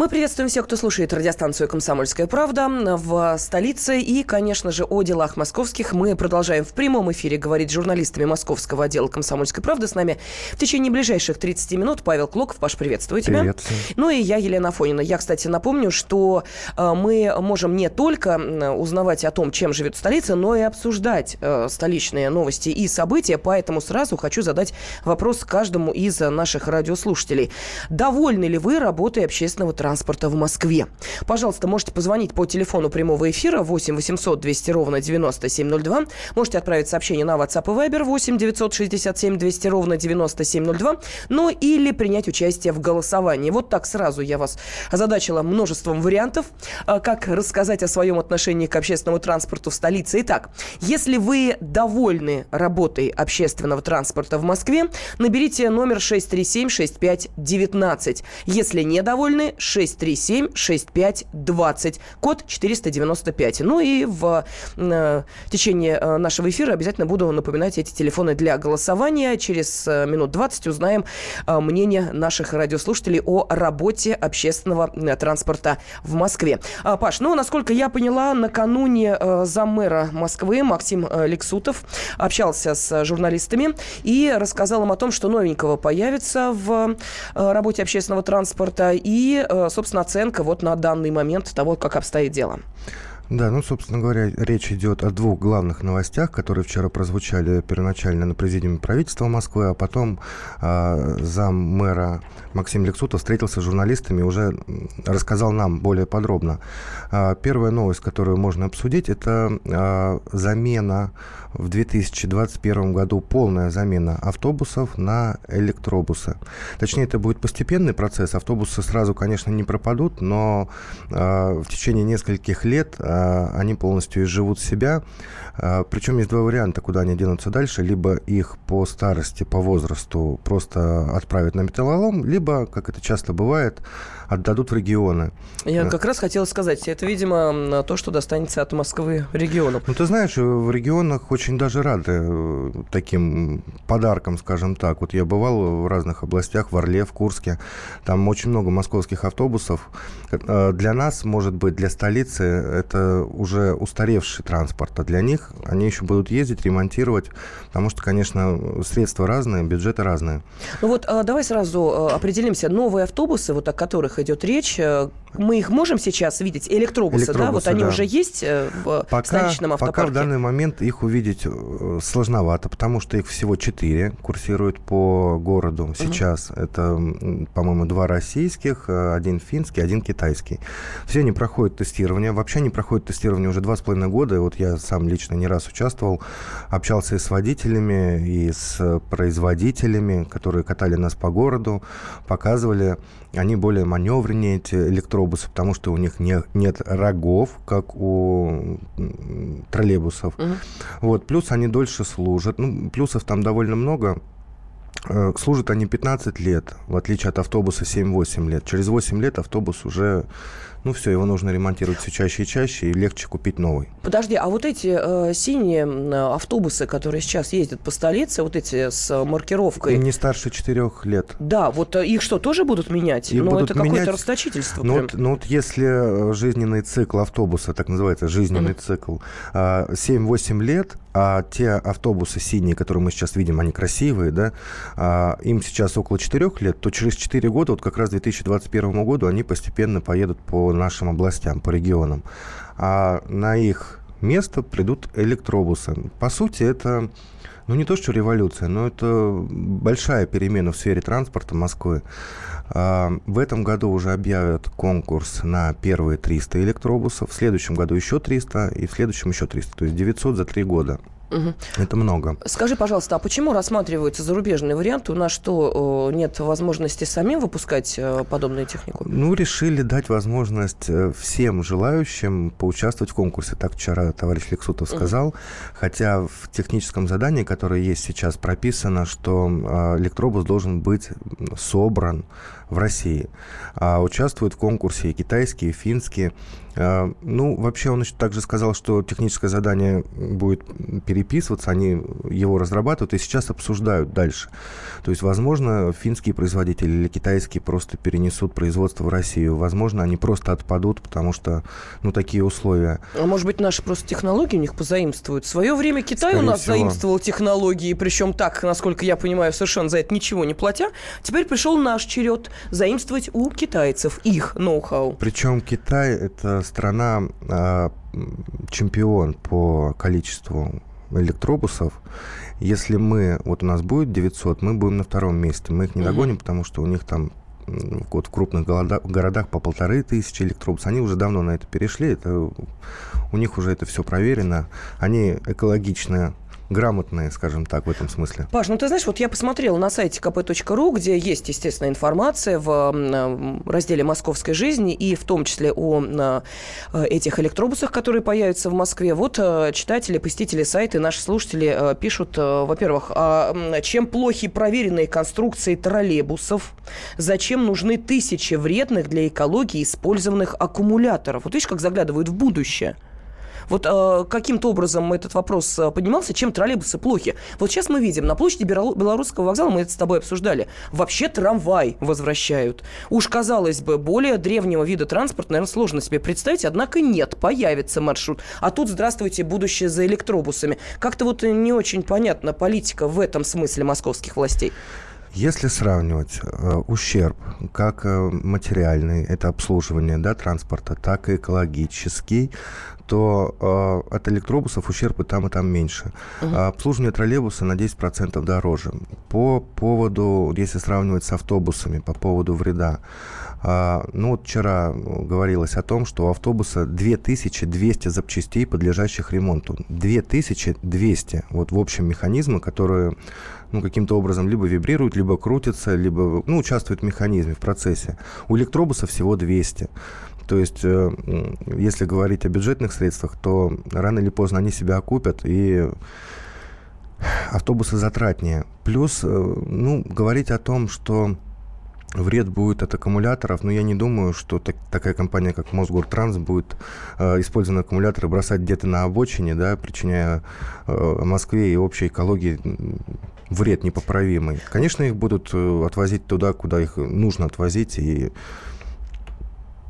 Мы приветствуем всех, кто слушает радиостанцию «Комсомольская правда» в столице. И, конечно же, о делах московских мы продолжаем в прямом эфире говорить с журналистами московского отдела «Комсомольской правды». С нами в течение ближайших 30 минут Павел Клоков. Паш, приветствую тебя. Привет. Ну и я, Елена Афонина. Я, кстати, напомню, что э, мы можем не только узнавать о том, чем живет столица, но и обсуждать э, столичные новости и события. Поэтому сразу хочу задать вопрос каждому из наших радиослушателей. Довольны ли вы работой общественного транспорта? Транспорта в Москве. Пожалуйста, можете позвонить по телефону прямого эфира 8 800 200 ровно 9702. Можете отправить сообщение на WhatsApp и Viber 8 967 200 ровно 9702. Ну или принять участие в голосовании. Вот так сразу я вас озадачила множеством вариантов, а, как рассказать о своем отношении к общественному транспорту в столице. Итак, если вы довольны работой общественного транспорта в Москве, наберите номер 637-6519. Если недовольны, 6 637-6520, код 495. Ну и в э, течение э, нашего эфира обязательно буду напоминать эти телефоны для голосования. Через э, минут 20 узнаем э, мнение наших радиослушателей о работе общественного транспорта в Москве. А, Паш, ну, насколько я поняла, накануне э, заммэра Москвы Максим Лексутов общался с журналистами и рассказал им о том, что новенького появится в работе общественного транспорта и собственно, оценка вот на данный момент того, как обстоит дело. Да, ну, собственно говоря, речь идет о двух главных новостях, которые вчера прозвучали первоначально на президиуме правительства Москвы, а потом э, зам мэра Максим Лексутов встретился с журналистами и уже рассказал нам более подробно. Э, первая новость, которую можно обсудить, это э, замена в 2021 году, полная замена автобусов на электробусы. Точнее, это будет постепенный процесс. Автобусы сразу, конечно, не пропадут, но э, в течение нескольких лет э, они полностью изживут себя. А, Причем есть два варианта, куда они денутся дальше. Либо их по старости, по возрасту просто отправят на металлолом, либо, как это часто бывает, отдадут в регионы. Я как раз хотела сказать, это, видимо, то, что достанется от Москвы регионам. Ну, ты знаешь, в регионах очень даже рады э, таким подаркам, скажем так. Вот я бывал в разных областях, в Орле, в Курске. Там очень много московских автобусов. Э, для нас, может быть, для столицы это уже устаревший транспорт, а для них они еще будут ездить, ремонтировать, потому что, конечно, средства разные, бюджеты разные. Ну вот э, давай сразу определимся. Новые автобусы, вот о которых идет речь, э, мы их можем сейчас видеть? Электробусы, Электробусы да? Вот они уже есть э, в пока, столичном автопарке? Пока в данный момент их увидеть э, сложновато, потому что их всего четыре курсируют по городу сейчас. Угу. Это, по-моему, два российских, один финский, один китайский. Все они проходят тестирование. Вообще они проходят тестирование уже два с половиной года. Вот я сам лично не раз участвовал, общался и с водителями, и с производителями, которые катали нас по городу, показывали они более маневреннее, эти электробусы, потому что у них не, нет рогов, как у троллейбусов. Угу. Вот, плюс они дольше служат. Ну, плюсов там довольно много. Э, служат они 15 лет, в отличие от автобуса 7-8 лет. Через 8 лет автобус уже ну все, его нужно ремонтировать все чаще и чаще, и легче купить новый. Подожди, а вот эти э, синие автобусы, которые сейчас ездят по столице, вот эти с маркировкой... Не старше четырех лет. Да, вот э, их что, тоже будут менять? Их ну, будут это какое-то расточительство. Ну вот, ну вот если э, жизненный цикл автобуса, так называется, жизненный mm-hmm. цикл, 7-8 лет, а те автобусы синие, которые мы сейчас видим, они красивые, да, а им сейчас около 4 лет, то через 4 года, вот как раз к 2021 году, они постепенно поедут по нашим областям, по регионам. А на их место придут электробусы. По сути, это ну, не то, что революция, но это большая перемена в сфере транспорта Москвы. А, в этом году уже объявят конкурс на первые 300 электробусов, в следующем году еще 300 и в следующем еще 300, то есть 900 за три года. Угу. Это много. Скажи, пожалуйста, а почему рассматриваются зарубежные варианты? У нас что, нет возможности самим выпускать э, подобную технику? Ну, решили дать возможность э, всем желающим поучаствовать в конкурсе. Так вчера товарищ Лексутов сказал. Угу. Хотя в техническом задании, которое есть сейчас, прописано, что э, электробус должен быть собран в России. А участвуют в конкурсе и китайские, и финские А, ну, вообще он еще также сказал, что техническое задание будет переписываться, они его разрабатывают и сейчас обсуждают дальше. То есть, возможно, финские производители или китайские просто перенесут производство в Россию. Возможно, они просто отпадут, потому что, ну, такие условия. А может быть, наши просто технологии у них позаимствуют? В свое время Китай Скорее у нас всего. заимствовал технологии, причем так, насколько я понимаю, совершенно за это ничего не платя. Теперь пришел наш черед заимствовать у китайцев их ноу-хау. Причем Китай – это страна а, чемпион по количеству электробусов. Если мы, вот у нас будет 900, мы будем на втором месте. Мы их не догоним, угу. потому что у них там вот в крупных городах по полторы тысячи электробусов. Они уже давно на это перешли. Это, у них уже это все проверено. Они экологичные грамотные, скажем так, в этом смысле. Паш, ну ты знаешь, вот я посмотрела на сайте kp.ru, где есть, естественно, информация в разделе «Московской жизни» и в том числе о э, этих электробусах, которые появятся в Москве. Вот э, читатели, посетители сайта, наши слушатели э, пишут, во-первых, а чем плохи проверенные конструкции троллейбусов, зачем нужны тысячи вредных для экологии использованных аккумуляторов. Вот видишь, как заглядывают в будущее – вот э, каким-то образом этот вопрос э, поднимался, чем троллейбусы плохи. Вот сейчас мы видим, на площади Белорусского вокзала, мы это с тобой обсуждали, вообще трамвай возвращают. Уж, казалось бы, более древнего вида транспорта, наверное, сложно себе представить, однако нет, появится маршрут. А тут, здравствуйте, будущее за электробусами. Как-то вот не очень понятна политика в этом смысле московских властей. Если сравнивать э, ущерб как э, материальный, это обслуживание да, транспорта, так и экологический, то э, от электробусов ущерб и там, и там меньше. Угу. А обслуживание троллейбуса на 10% дороже. По поводу, если сравнивать с автобусами, по поводу вреда, а, ну вот вчера говорилось о том, что у автобуса 2200 запчастей, подлежащих ремонту. 2200, вот в общем механизмы, которые ну, каким-то образом либо вибрируют, либо крутятся, либо ну, участвуют в механизме, в процессе. У электробуса всего 200. То есть, э, если говорить о бюджетных средствах, то рано или поздно они себя окупят, и автобусы затратнее. Плюс, э, ну, говорить о том, что вред будет от аккумуляторов, но я не думаю, что так, такая компания, как Мосгортранс, будет э, использованные аккумуляторы бросать где-то на обочине, да, причиняя э, Москве и общей экологии вред непоправимый. Конечно, их будут э, отвозить туда, куда их нужно отвозить, и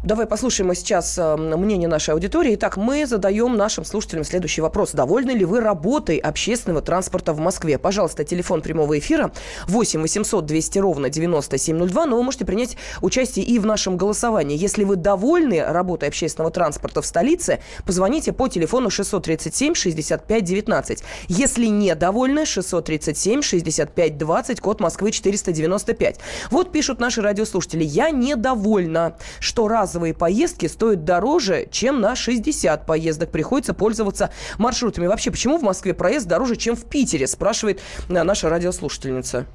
Давай послушаем сейчас э, мнение нашей аудитории. Итак, мы задаем нашим слушателям следующий вопрос. Довольны ли вы работой общественного транспорта в Москве? Пожалуйста, телефон прямого эфира 8 800 200 ровно 9702. Но вы можете принять участие и в нашем голосовании. Если вы довольны работой общественного транспорта в столице, позвоните по телефону 637 65 19. Если не довольны, 637 65 20, код Москвы 495. Вот пишут наши радиослушатели. Я недовольна, что раз разовые поездки стоят дороже, чем на 60 поездок. Приходится пользоваться маршрутами. Вообще, почему в Москве проезд дороже, чем в Питере, спрашивает э, наша радиослушательница.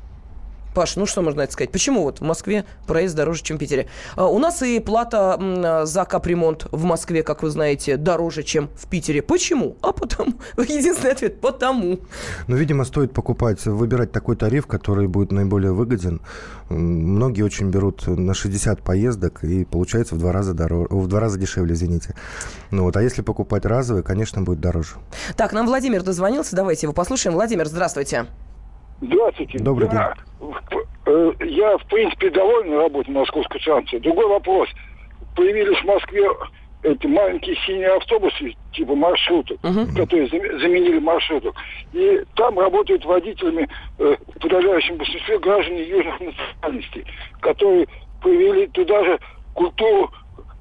Паш, ну что можно это сказать? Почему вот в Москве проезд дороже, чем в Питере? А, у нас и плата за капремонт в Москве, как вы знаете, дороже, чем в Питере. Почему? А потому. Единственный ответ – потому. Ну, видимо, стоит покупать, выбирать такой тариф, который будет наиболее выгоден. Многие очень берут на 60 поездок, и получается в два раза, дороже, в два раза дешевле, извините. Ну вот, а если покупать разовый, конечно, будет дороже. Так, нам Владимир дозвонился, давайте его послушаем. Владимир, здравствуйте. Здравствуйте. Добрый день. Я, э, я, в принципе, доволен работой московской станции. Другой вопрос. Появились в Москве эти маленькие синие автобусы, типа маршруток, uh-huh. которые заменили маршруток. И там работают водителями э, в подавляющем большинстве граждане южных национальностей, которые появили туда же культуру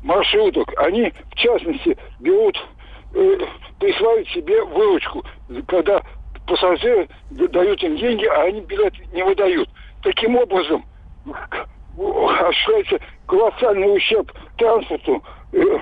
маршруток. Они, в частности, берут, э, присваивают себе выручку, когда пассажиры дают им деньги, а они билет не выдают. Таким образом, осуществляется колоссальный ущерб транспорту. Э,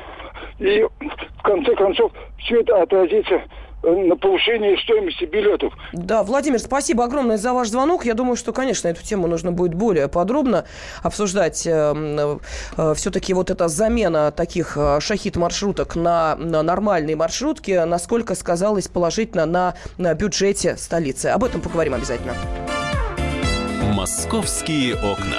и в конце концов все это отразится на повышение стоимости билетов. Да, Владимир, спасибо огромное за ваш звонок. Я думаю, что, конечно, эту тему нужно будет более подробно обсуждать. Э, э, Все-таки вот эта замена таких э, шахид-маршруток на, на нормальные маршрутки, насколько сказалось положительно на, на бюджете столицы. Об этом поговорим обязательно. «Московские окна».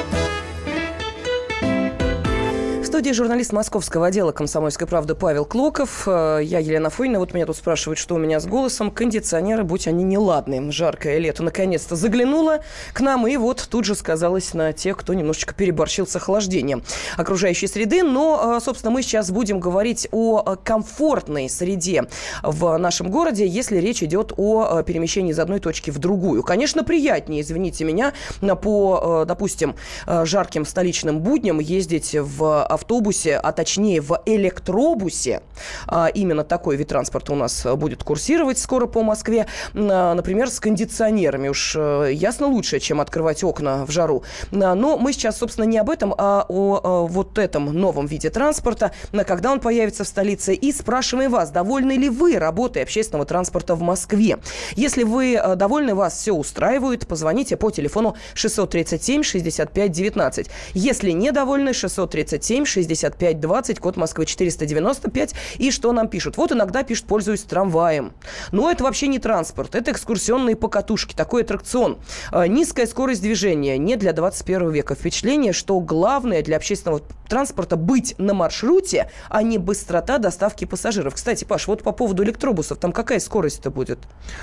студии журналист московского отдела «Комсомольской правды» Павел Клоков. Э, я Елена Фойна. Вот меня тут спрашивают, что у меня с голосом. Кондиционеры, будь они неладные. Жаркое лето наконец-то заглянуло к нам. И вот тут же сказалось на тех, кто немножечко переборщил с охлаждением окружающей среды. Но, э, собственно, мы сейчас будем говорить о комфортной среде в нашем городе, если речь идет о э, перемещении из одной точки в другую. Конечно, приятнее, извините меня, по, допустим, жарким столичным будням ездить в автобус автобусе, а точнее в электробусе, а, именно такой вид транспорта у нас будет курсировать скоро по Москве, а, например, с кондиционерами. Уж э, ясно лучше, чем открывать окна в жару. А, но мы сейчас, собственно, не об этом, а о вот этом новом виде транспорта, когда он появится в столице. И спрашиваем вас, довольны ли вы работой общественного транспорта в Москве? Если вы э, довольны, вас все устраивает, позвоните по телефону 637 65 19. Если недовольны, 637 6520, код Москвы 495. И что нам пишут? Вот иногда пишут, пользуюсь трамваем. Но это вообще не транспорт, это экскурсионные покатушки, такой аттракцион. А, низкая скорость движения, не для 21 века. Впечатление, что главное для общественного транспорта быть на маршруте, а не быстрота доставки пассажиров. Кстати, Паш, вот по поводу электробусов, там какая скорость-то будет?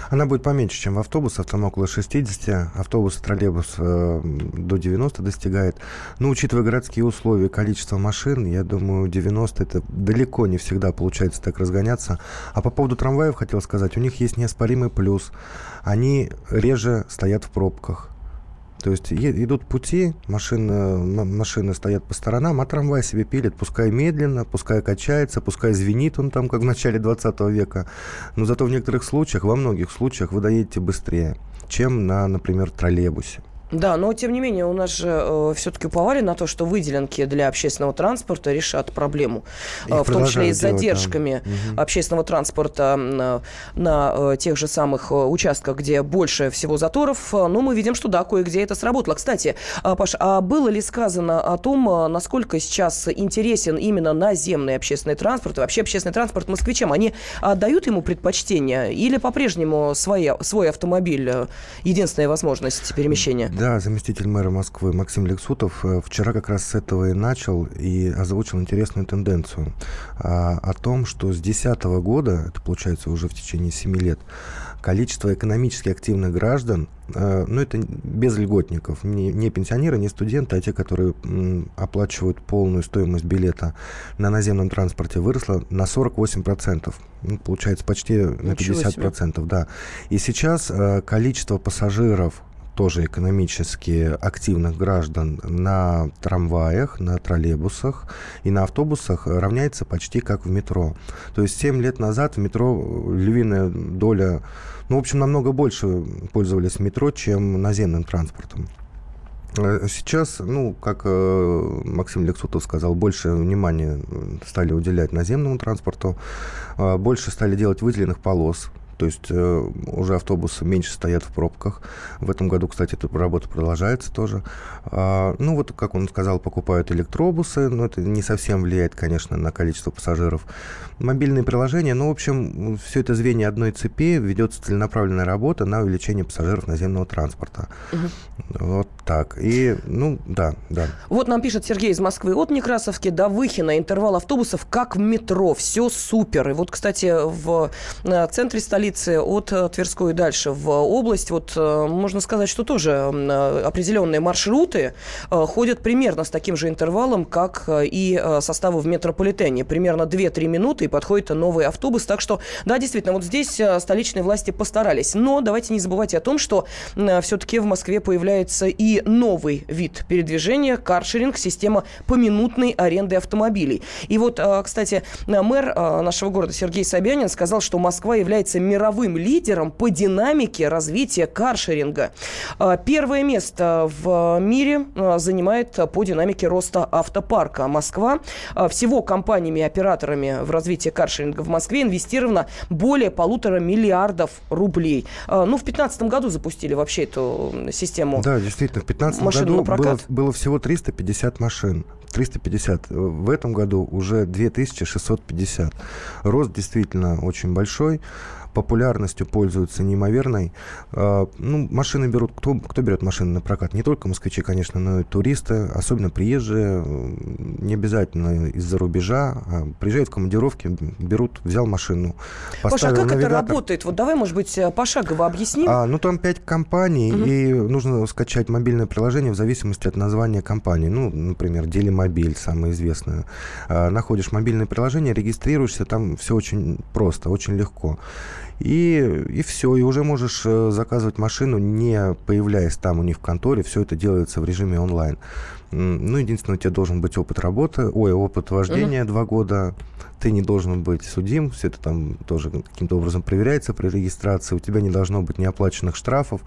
Она будет поменьше, чем в автобусах, там около 60, автобус, троллейбус э, до 90 достигает. Но учитывая городские условия, количество машин, машин, я думаю, 90 это далеко не всегда получается так разгоняться. А по поводу трамваев хотел сказать, у них есть неоспоримый плюс. Они реже стоят в пробках. То есть идут пути, машины, машины стоят по сторонам, а трамвай себе пилит, пускай медленно, пускай качается, пускай звенит он там, как в начале 20 века. Но зато в некоторых случаях, во многих случаях вы доедете быстрее, чем на, например, троллейбусе. Да, но тем не менее у нас же э, все-таки уповали на то, что выделенки для общественного транспорта решат проблему, э, в том числе и с задержками да. общественного транспорта на, на э, тех же самых э, участках, где больше всего заторов. Но мы видим, что да, кое-где это сработало. Кстати, э, Паш, а было ли сказано о том, э, насколько сейчас интересен именно наземный общественный транспорт и вообще общественный транспорт москвичам? Они отдают ему предпочтение или по-прежнему свои, свой автомобиль единственная возможность перемещения? Да, заместитель мэра Москвы Максим Лексутов э, вчера как раз с этого и начал и озвучил интересную тенденцию а, о том, что с 2010 года, это получается уже в течение 7 лет, количество экономически активных граждан, э, ну это без льготников, не, не пенсионеры, не студенты, а те, которые м, оплачивают полную стоимость билета на наземном транспорте, выросло на 48%. Ну, получается почти на 50%. Да. И сейчас э, количество пассажиров тоже экономически активных граждан на трамваях, на троллейбусах и на автобусах равняется почти как в метро. То есть 7 лет назад в метро львиная доля, ну, в общем, намного больше пользовались метро, чем наземным транспортом. Э, сейчас, ну, как э, Максим Лексутов сказал, больше внимания стали уделять наземному транспорту, э, больше стали делать выделенных полос то есть э, уже автобусы меньше стоят в пробках. В этом году, кстати, эта работа продолжается тоже. А, ну вот, как он сказал, покупают электробусы, но это не совсем влияет, конечно, на количество пассажиров. Мобильные приложения, ну, в общем, все это звенья одной цепи, ведется целенаправленная работа на увеличение пассажиров наземного транспорта. Угу. Вот так. И, ну, да, да. Вот нам пишет Сергей из Москвы. От Некрасовки до Выхина интервал автобусов как в метро. Все супер. И вот, кстати, в э, центре столицы столицы от э, Тверской дальше в область, вот э, можно сказать, что тоже э, определенные маршруты ходят примерно с таким же интервалом, как и составы в метрополитене. Примерно 2-3 минуты и подходит новый автобус. Так что, да, действительно, вот здесь столичные власти постарались. Но давайте не забывайте о том, что все-таки в Москве появляется и новый вид передвижения – каршеринг, система поминутной аренды автомобилей. И вот, кстати, мэр нашего города Сергей Собянин сказал, что Москва является мировым лидером по динамике развития каршеринга. Первое место в мире занимает по динамике роста автопарка Москва. Всего компаниями и операторами в развитие каршеринга в Москве инвестировано более полутора миллиардов рублей. Ну, в 2015 году запустили вообще эту систему. Да, действительно, в 2015 году было, было всего 350 машин. 350. В этом году уже 2650. Рост действительно очень большой популярностью пользуются неимоверной. А, ну, машины берут, кто, кто берет машины на прокат? Не только москвичи, конечно, но и туристы, особенно приезжие, не обязательно из-за рубежа, а приезжают в командировки, берут, взял машину, поставил Паша, а как навигатор. это работает? Вот давай, может быть, пошагово объясним. А, ну, там пять компаний, угу. и нужно скачать мобильное приложение в зависимости от названия компании. Ну, например, Делимобиль, самое известное. А, находишь мобильное приложение, регистрируешься, там все очень просто, очень легко. И, и все, и уже можешь э, заказывать машину, не появляясь там у них в конторе, все это делается в режиме онлайн. Ну, единственное, у тебя должен быть опыт работы, ой, опыт вождения два uh-huh. года. Ты не должен быть судим, все это там тоже каким-то образом проверяется при регистрации. У тебя не должно быть неоплаченных штрафов.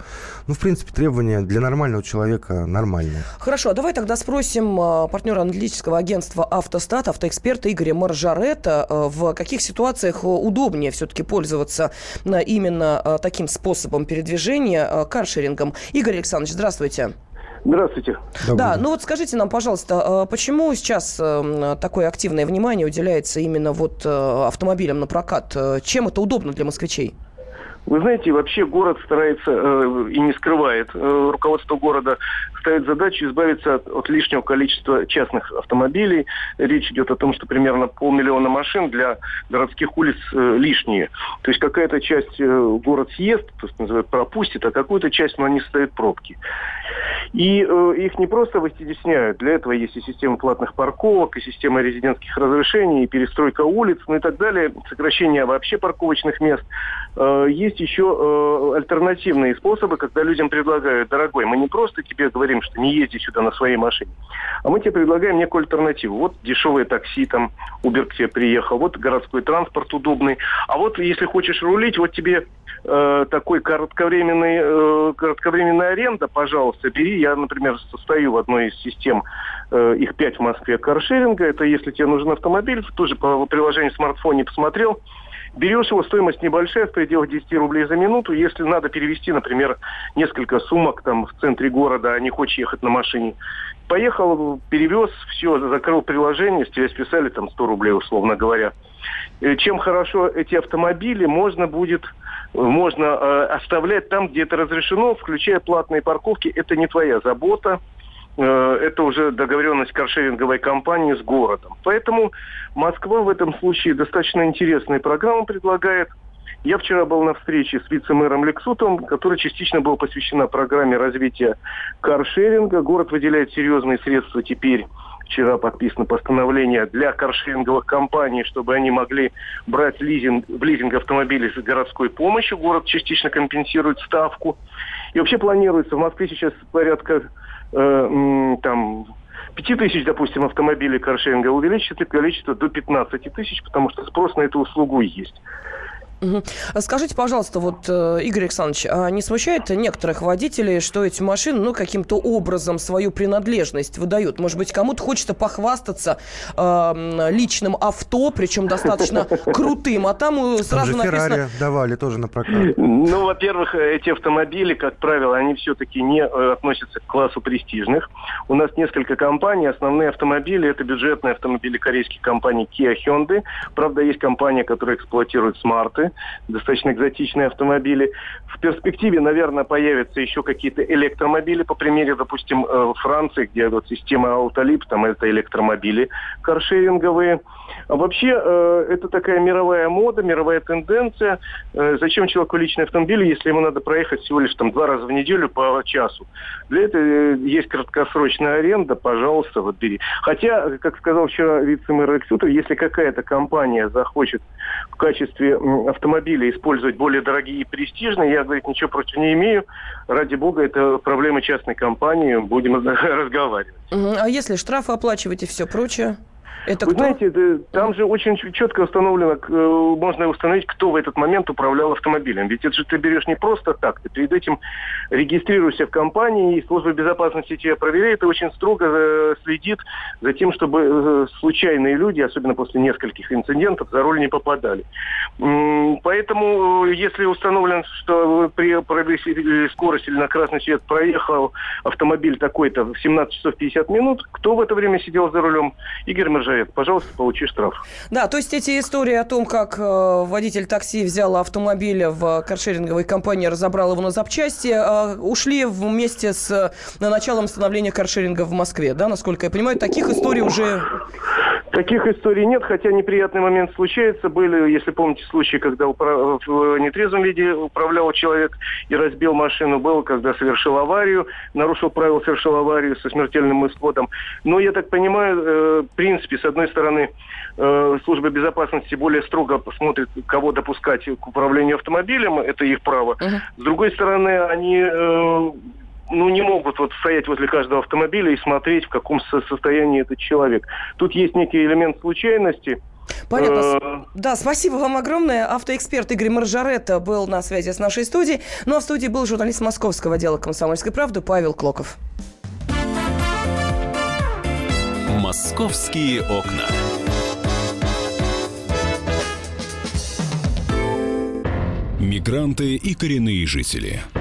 Ну, в принципе, требования для нормального человека нормальные. Хорошо, а давай тогда спросим а, партнера аналитического агентства «Автостат», автоэксперта Игоря Маржарета, а, в каких ситуациях удобнее все-таки пользоваться именно таким способом передвижения, каршерингом. Игорь Александрович, здравствуйте. Здравствуйте. Добрый да, ну вот скажите нам, пожалуйста, а почему сейчас э, такое активное внимание уделяется именно вот э, автомобилям на прокат? Чем это удобно для москвичей? Вы знаете, вообще город старается э, и не скрывает, э, руководство города ставит задачу избавиться от, от лишнего количества частных автомобилей. Речь идет о том, что примерно полмиллиона машин для городских улиц э, лишние. То есть какая-то часть э, город съест, то есть называют пропустит, а какую-то часть ну, они ставят пробки. И э, их не просто вытесняют, для этого есть и система платных парковок, и система резидентских разрешений, и перестройка улиц, ну и так далее, сокращение вообще парковочных мест. Э, есть еще э, альтернативные способы, когда людям предлагают, дорогой, мы не просто тебе говорим, что не езди сюда на своей машине, а мы тебе предлагаем некую альтернативу. Вот дешевое такси, там, Uber к тебе приехал, вот городской транспорт удобный, а вот если хочешь рулить, вот тебе э, такой кратковременный, э, кратковременная аренда, пожалуйста, бери. Я, например, состою в одной из систем, э, их пять в Москве, каршеринга. Это если тебе нужен автомобиль, тоже по приложению в смартфоне посмотрел, Берешь его, стоимость небольшая, в пределах 10 рублей за минуту. Если надо перевести, например, несколько сумок там в центре города, а не хочешь ехать на машине, поехал, перевез, все, закрыл приложение, с тебя списали там 100 рублей, условно говоря. Э, чем хорошо эти автомобили, можно будет можно э, оставлять там, где это разрешено, включая платные парковки. Это не твоя забота. Э, это уже договоренность каршеринговой компании с городом. Поэтому Москва в этом случае достаточно интересные программы предлагает. Я вчера был на встрече с вице-мэром Лексутом, которая частично была посвящена программе развития каршеринга. Город выделяет серьезные средства теперь вчера подписано постановление для каршеринговых компаний, чтобы они могли брать лизинг, в лизинг автомобилей с городской помощью. Город частично компенсирует ставку. И вообще планируется в Москве сейчас порядка э, там 5 тысяч, допустим, автомобилей каршеринга увеличится количество до 15 тысяч, потому что спрос на эту услугу есть. Угу. Скажите, пожалуйста, вот, э, Игорь Александрович, а не смущает некоторых водителей, что эти машины, ну, каким-то образом свою принадлежность выдают? Может быть, кому-то хочется похвастаться э, личным авто, причем достаточно крутым, а там сразу там написано... давали тоже на прокат. Ну, во-первых, эти автомобили, как правило, они все-таки не э, относятся к классу престижных. У нас несколько компаний, основные автомобили, это бюджетные автомобили корейских компаний Kia Hyundai. Правда, есть компания, которая эксплуатирует смарты достаточно экзотичные автомобили. В перспективе, наверное, появятся еще какие-то электромобили, по примеру, допустим, э, Франции, где вот система Аутолип, там это электромобили каршеринговые. А вообще, э, это такая мировая мода, мировая тенденция. Э, зачем человеку личный автомобиль, если ему надо проехать всего лишь там два раза в неделю по часу? Для этого есть краткосрочная аренда, пожалуйста, вот бери. Хотя, как сказал вчера вице-мэр Алексютов, если какая-то компания захочет в качестве автомобили использовать более дорогие и престижные, я, говорит, ничего против не имею. Ради бога, это проблема частной компании, будем разговаривать. А если штрафы оплачивать и все прочее? Это Вы кто? знаете, там же очень четко установлено, э, можно установить, кто в этот момент управлял автомобилем. Ведь это же ты берешь не просто так, ты перед этим регистрируешься в компании, и служба безопасности тебя проверяет и очень строго э, следит за тем, чтобы э, случайные люди, особенно после нескольких инцидентов, за руль не попадали. Поэтому, если установлено, что при скорость или на красный свет проехал автомобиль такой-то в 17 часов 50 минут, кто в это время сидел за рулем? Игорь Мержан приезжает, пожалуйста, получи штраф. Да, то есть эти истории о том, как э, водитель такси взял автомобиль в каршеринговой компании, разобрал его на запчасти, э, ушли вместе с э, началом становления каршеринга в Москве, да, насколько я понимаю, таких историй уже... Таких историй нет, хотя неприятный момент случается. Были, если помните, случаи, когда управ... в нетрезвом виде управлял человек и разбил машину. Был, когда совершил аварию, нарушил правила, совершил аварию со смертельным исходом. Но, я так понимаю, э, в принципе, с одной стороны, э, служба безопасности более строго посмотрит, кого допускать к управлению автомобилем, это их право. Uh-huh. С другой стороны, они э, ну, не могут вот стоять возле каждого автомобиля и смотреть, в каком состоянии этот человек. Тут есть некий элемент случайности. Понятно. Э, да, спасибо вам огромное. Автоэксперт Игорь Маржаретта был на связи с нашей студией. Ну а в студии был журналист московского отдела «Комсомольской правды» Павел Клоков. «Московские окна». Мигранты и коренные жители –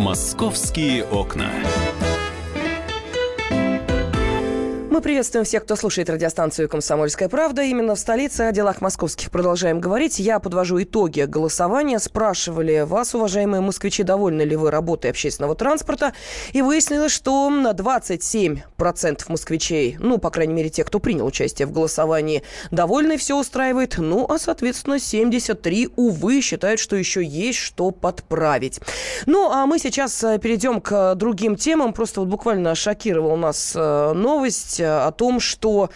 «Московские окна». Приветствуем всех, кто слушает радиостанцию «Комсомольская правда». Именно в столице о делах московских продолжаем говорить. Я подвожу итоги голосования. Спрашивали вас, уважаемые москвичи, довольны ли вы работой общественного транспорта. И выяснилось, что 27% москвичей, ну, по крайней мере, те, кто принял участие в голосовании, довольны, все устраивает. Ну, а, соответственно, 73, увы, считают, что еще есть что подправить. Ну, а мы сейчас э, перейдем к другим темам. Просто вот буквально шокировала нас э, новость о том, что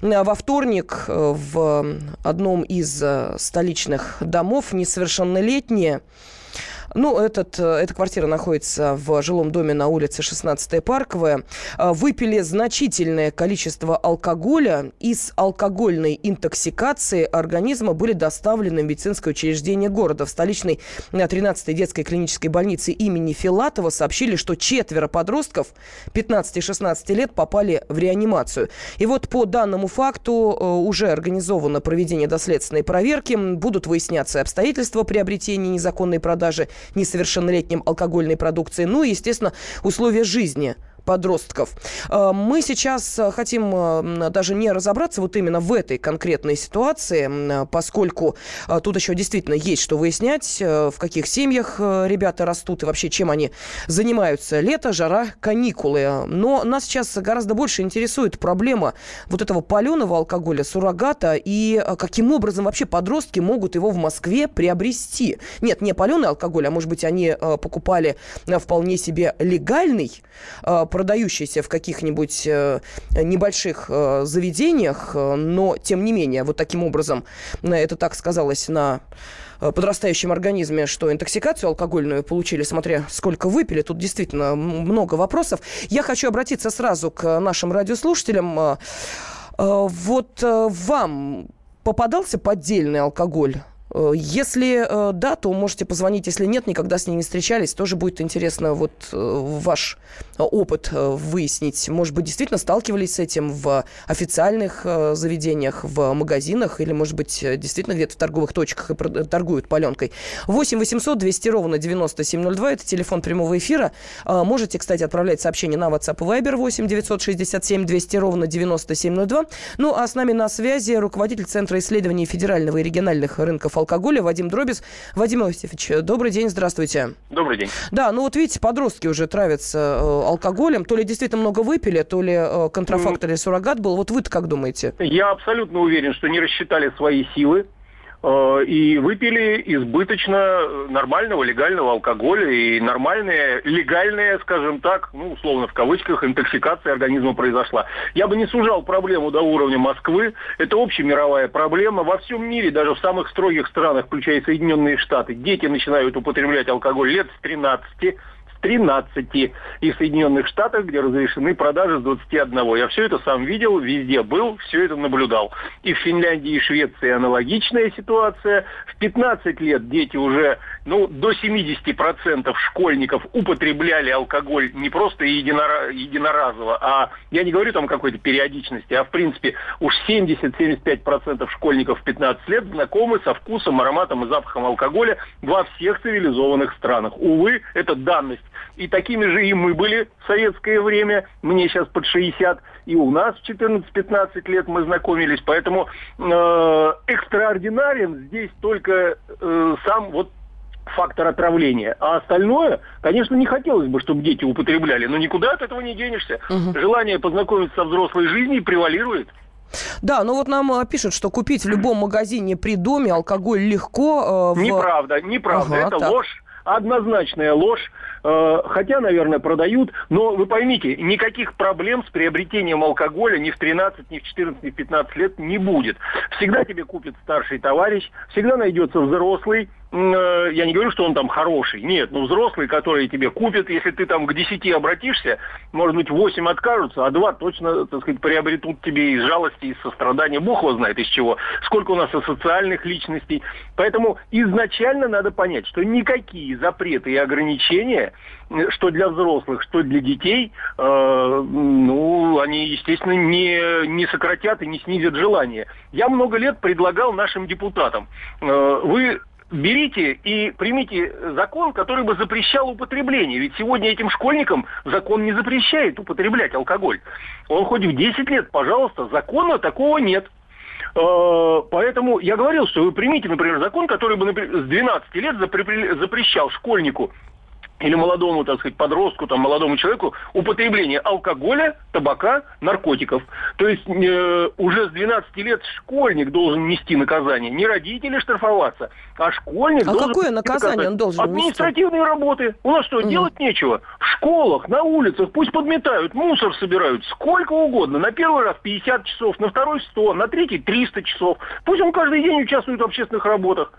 э, во вторник э, в одном из э, столичных домов несовершеннолетние ну, этот, э, эта квартира находится в жилом доме на улице 16 Парковая. Э, выпили значительное количество алкоголя. Из алкогольной интоксикации организма были доставлены в медицинское учреждение города. В столичной 13-й э, детской клинической больнице имени Филатова сообщили, что четверо подростков 15 и 16 лет попали в реанимацию. И вот по данному факту уже организовано проведение доследственной проверки. Будут выясняться обстоятельства приобретения незаконной продажи несовершеннолетним алкогольной продукции, ну и, естественно, условия жизни подростков. Э, мы сейчас э, хотим э, даже не разобраться вот именно в этой конкретной ситуации, поскольку тут еще действительно есть что выяснять, в каких семьях ребята растут и вообще чем они занимаются. Лето, жара, каникулы. Но нас сейчас гораздо больше интересует проблема вот этого паленого алкоголя, суррогата и каким образом вообще подростки могут его в Москве приобрести. Нет, не паленый алкоголь, а может быть они покупали вполне себе легальный продающийся в каких-нибудь э, небольших э, заведениях, э, но тем не менее, вот таким образом, это так сказалось на подрастающем организме, что интоксикацию алкогольную получили, смотря сколько выпили. Тут действительно много вопросов. Я хочу обратиться сразу к нашим радиослушателям. Вот вам попадался поддельный алкоголь? Э, если э, да, то можете позвонить. Если нет, никогда с ней не встречались, тоже будет интересно вот э, ваш опыт выяснить. Может быть, действительно сталкивались с этим в официальных заведениях, в магазинах, или, может быть, действительно где-то в торговых точках и торгуют паленкой. 8 800 200 ровно 9702, это телефон прямого эфира. Можете, кстати, отправлять сообщение на WhatsApp и Viber 8 967 200 ровно 9702. Ну, а с нами на связи руководитель Центра исследований федерального и региональных рынков алкоголя Вадим Дробис. Вадим Иосифович, добрый день, здравствуйте. Добрый день. Да, ну вот видите, подростки уже травятся э, алкоголем. То ли действительно много выпили, то ли э, контрафакт mm. или суррогат был. Вот вы-то как думаете? Я абсолютно уверен, что не рассчитали свои силы. Э, и выпили избыточно нормального легального алкоголя и нормальная легальная, скажем так, ну, условно в кавычках, интоксикация организма произошла. Я бы не сужал проблему до уровня Москвы. Это общемировая проблема. Во всем мире, даже в самых строгих странах, включая Соединенные Штаты, дети начинают употреблять алкоголь лет с 13 13 и Соединенных Штатах, где разрешены продажи с 21. Я все это сам видел, везде был, все это наблюдал. И в Финляндии и Швеции аналогичная ситуация. В 15 лет дети уже, ну, до 70% школьников употребляли алкоголь не просто единора- единоразово, а я не говорю там какой-то периодичности, а в принципе уж 70-75% школьников в 15 лет знакомы со вкусом, ароматом и запахом алкоголя во всех цивилизованных странах. Увы, это данность и такими же и мы были в советское время. Мне сейчас под 60. И у нас в 14-15 лет мы знакомились. Поэтому э, экстраординарен здесь только э, сам вот фактор отравления. А остальное, конечно, не хотелось бы, чтобы дети употребляли. Но никуда от этого не денешься. Угу. Желание познакомиться со взрослой жизнью превалирует. Да, ну вот нам э, пишут, что купить в любом магазине при доме алкоголь легко. Э, в... Неправда, неправда. Ага, Это так. ложь однозначная ложь, хотя, наверное, продают, но вы поймите, никаких проблем с приобретением алкоголя ни в 13, ни в 14, ни в 15 лет не будет. Всегда тебе купит старший товарищ, всегда найдется взрослый, Э, я не говорю, что он там хороший. Нет, ну взрослые, которые тебе купят, если ты там к 10 обратишься, может быть, 8 откажутся, а 2 точно, так сказать, приобретут тебе из жалости, из сострадания. Бог его знает из чего. Сколько у нас социальных личностей. Поэтому изначально надо понять, что никакие запреты и ограничения, э, что для взрослых, что для детей, э, ну, они, естественно, не, не сократят и не снизят желание. Я много лет предлагал нашим депутатам. Э, вы берите и примите закон, который бы запрещал употребление. Ведь сегодня этим школьникам закон не запрещает употреблять алкоголь. Он хоть в 10 лет, пожалуйста, закона такого нет. Э, поэтому я говорил, что вы примите, например, закон, который бы с 12 лет запрещал школьнику или молодому, так сказать, подростку, там, молодому человеку употребление алкоголя, табака, наркотиков. То есть э, уже с 12 лет школьник должен нести наказание. Не родители штрафоваться, а школьник а должен... какое наказание он должен Административные нести? работы. У нас что, угу. делать нечего? В школах, на улицах пусть подметают, мусор собирают, сколько угодно. На первый раз 50 часов, на второй 100, на третий 300 часов. Пусть он каждый день участвует в общественных работах.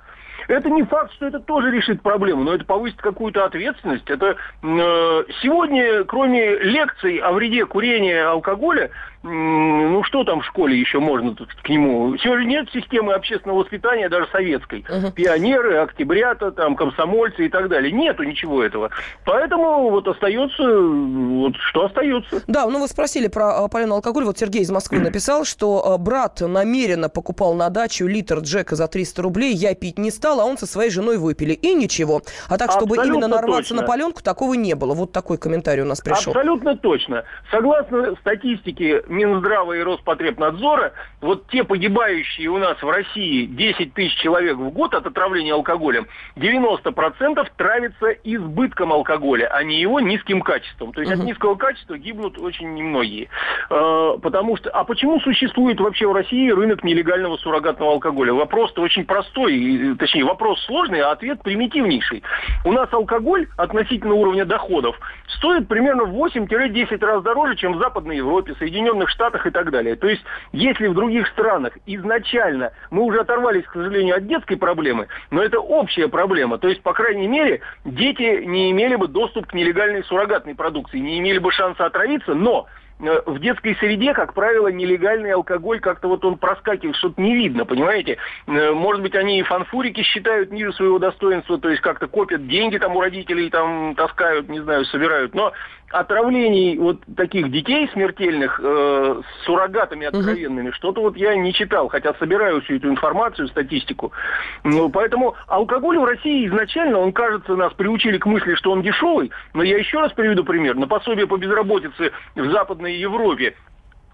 Это не факт, что это тоже решит проблему, но это повысит какую-то ответственность. Это э, сегодня, кроме лекций о вреде курения алкоголя, ну что там в школе еще можно тут к нему? Сегодня нет системы общественного воспитания, даже советской. Uh-huh. Пионеры, октябрята, там, комсомольцы и так далее. Нету ничего этого. Поэтому вот остается, вот что остается. Да, ну вы спросили про э, паленый алкоголь. Вот Сергей из Москвы написал, что э, брат намеренно покупал на дачу литр Джека за 300 рублей. Я пить не стал, а он со своей женой выпили. И ничего. А так, чтобы Абсолютно именно нарваться точно. на паленку, такого не было. Вот такой комментарий у нас пришел. Абсолютно точно. Согласно статистике Минздрава и Роспотребнадзора, вот те погибающие у нас в России 10 тысяч человек в год от отравления алкоголем, 90% травится избытком алкоголя, а не его низким качеством. То есть угу. от низкого качества гибнут очень немногие. Э, потому что, а почему существует вообще в России рынок нелегального суррогатного алкоголя? Вопрос-то очень простой, точнее вопрос сложный, а ответ примитивнейший. У нас алкоголь относительно уровня доходов стоит примерно в 8-10 раз дороже, чем в Западной Европе, Соединенных Соединенных Штатах и так далее. То есть, если в других странах изначально мы уже оторвались, к сожалению, от детской проблемы, но это общая проблема. То есть, по крайней мере, дети не имели бы доступ к нелегальной суррогатной продукции, не имели бы шанса отравиться, но э, в детской среде, как правило, нелегальный алкоголь как-то вот он проскакивает, что-то не видно, понимаете? Э, может быть, они и фанфурики считают ниже своего достоинства, то есть как-то копят деньги там у родителей, там таскают, не знаю, собирают. Но отравлений вот таких детей смертельных э, с суррогатами откровенными, угу. что-то вот я не читал, хотя собираю всю эту информацию, статистику. Ну, поэтому алкоголь в России изначально, он, кажется, нас приучили к мысли, что он дешевый, но я еще раз приведу пример. На пособие по безработице в Западной Европе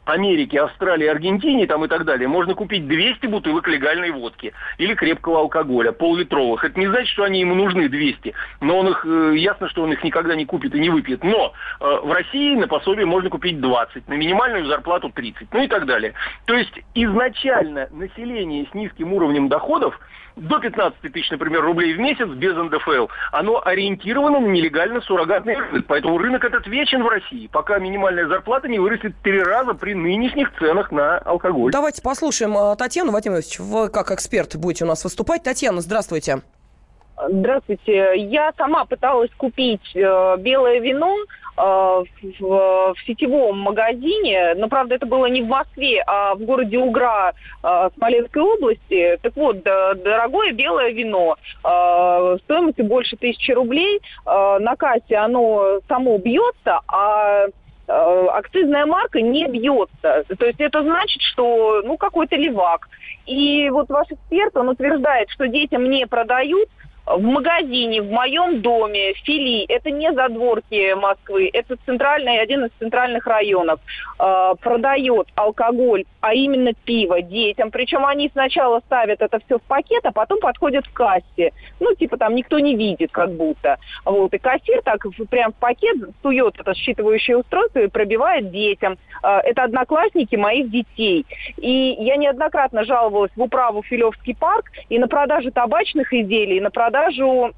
Америке, Австралии, Аргентине там и так далее, можно купить 200 бутылок легальной водки или крепкого алкоголя, пол-литровых. Это не значит, что они ему нужны 200, но он их, э, ясно, что он их никогда не купит и не выпьет. Но э, в России на пособие можно купить 20, на минимальную зарплату 30, ну и так далее. То есть изначально население с низким уровнем доходов до 15 тысяч, например, рублей в месяц без НДФЛ, оно ориентировано на нелегально суррогатный рынок. Поэтому рынок этот вечен в России, пока минимальная зарплата не вырастет три раза при нынешних ценах на алкоголь. Давайте послушаем э, Татьяну Владимирович. Вы как эксперт будете у нас выступать. Татьяна, здравствуйте. Здравствуйте. Я сама пыталась купить э, белое вино э, в, в сетевом магазине, но, правда, это было не в Москве, а в городе Угра э, Смоленской области. Так вот, да, дорогое белое вино, э, стоимостью больше тысячи рублей. Э, на кассе оно само бьется, а э, акцизная марка не бьется. То есть это значит, что ну какой-то левак. И вот ваш эксперт, он утверждает, что детям не продают – в магазине, в моем доме, фили, это не задворки Москвы, это центральный, один из центральных районов, э, продает алкоголь, а именно пиво детям. Причем они сначала ставят это все в пакет, а потом подходят к кассе. Ну, типа там никто не видит, как будто. Вот, и кассир так прям в пакет сует это считывающее устройство и пробивает детям. Э, это одноклассники моих детей. И я неоднократно жаловалась в управу Филевский парк и на продажу табачных изделий, и на продажу продажу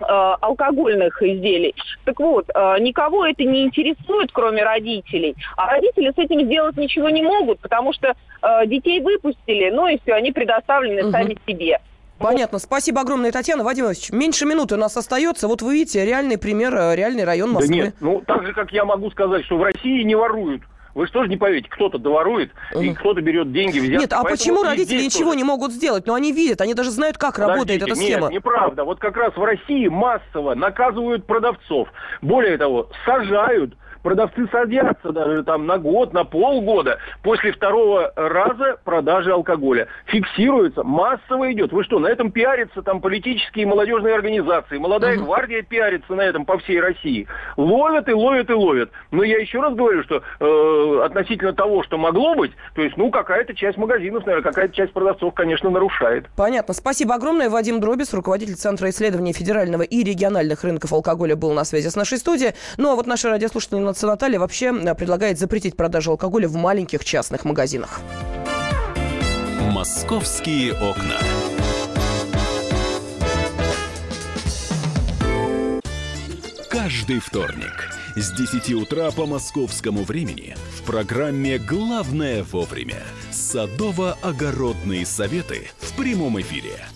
э, алкогольных изделий. Так вот, э, никого это не интересует, кроме родителей. А родители с этим сделать ничего не могут, потому что э, детей выпустили, ну и все, они предоставлены угу. сами себе. Понятно. Спасибо огромное, Татьяна Вадимович. Меньше минуты у нас остается. Вот вы видите, реальный пример, реальный район Москвы. Да нет, ну так же, как я могу сказать, что в России не воруют. Вы же не поверите, кто-то доворует, и кто-то берет деньги, взятки. Нет, а почему родители ничего тоже... не могут сделать? Ну, они видят, они даже знают, как Подождите, работает эта нет, схема. Нет, неправда. Вот как раз в России массово наказывают продавцов. Более того, сажают продавцы садятся даже там на год, на полгода после второго раза продажи алкоголя. Фиксируется, массово идет. Вы что, на этом пиарятся там политические молодежные организации, молодая гвардия пиарится на этом по всей России. Ловят и ловят и ловят. Но я еще раз говорю, что э, относительно того, что могло быть, то есть, ну, какая-то часть магазинов, наверное, какая-то часть продавцов, конечно, нарушает. Понятно. Спасибо огромное. Вадим Дробис, руководитель Центра исследований федерального и региональных рынков алкоголя, был на связи с нашей студией. Ну, а вот наши радиослушатели Национальная Наталья вообще э, предлагает запретить продажу алкоголя в маленьких частных магазинах. Московские окна. Каждый вторник с 10 утра по московскому времени в программе «Главное вовремя» садово-огородные советы в прямом эфире –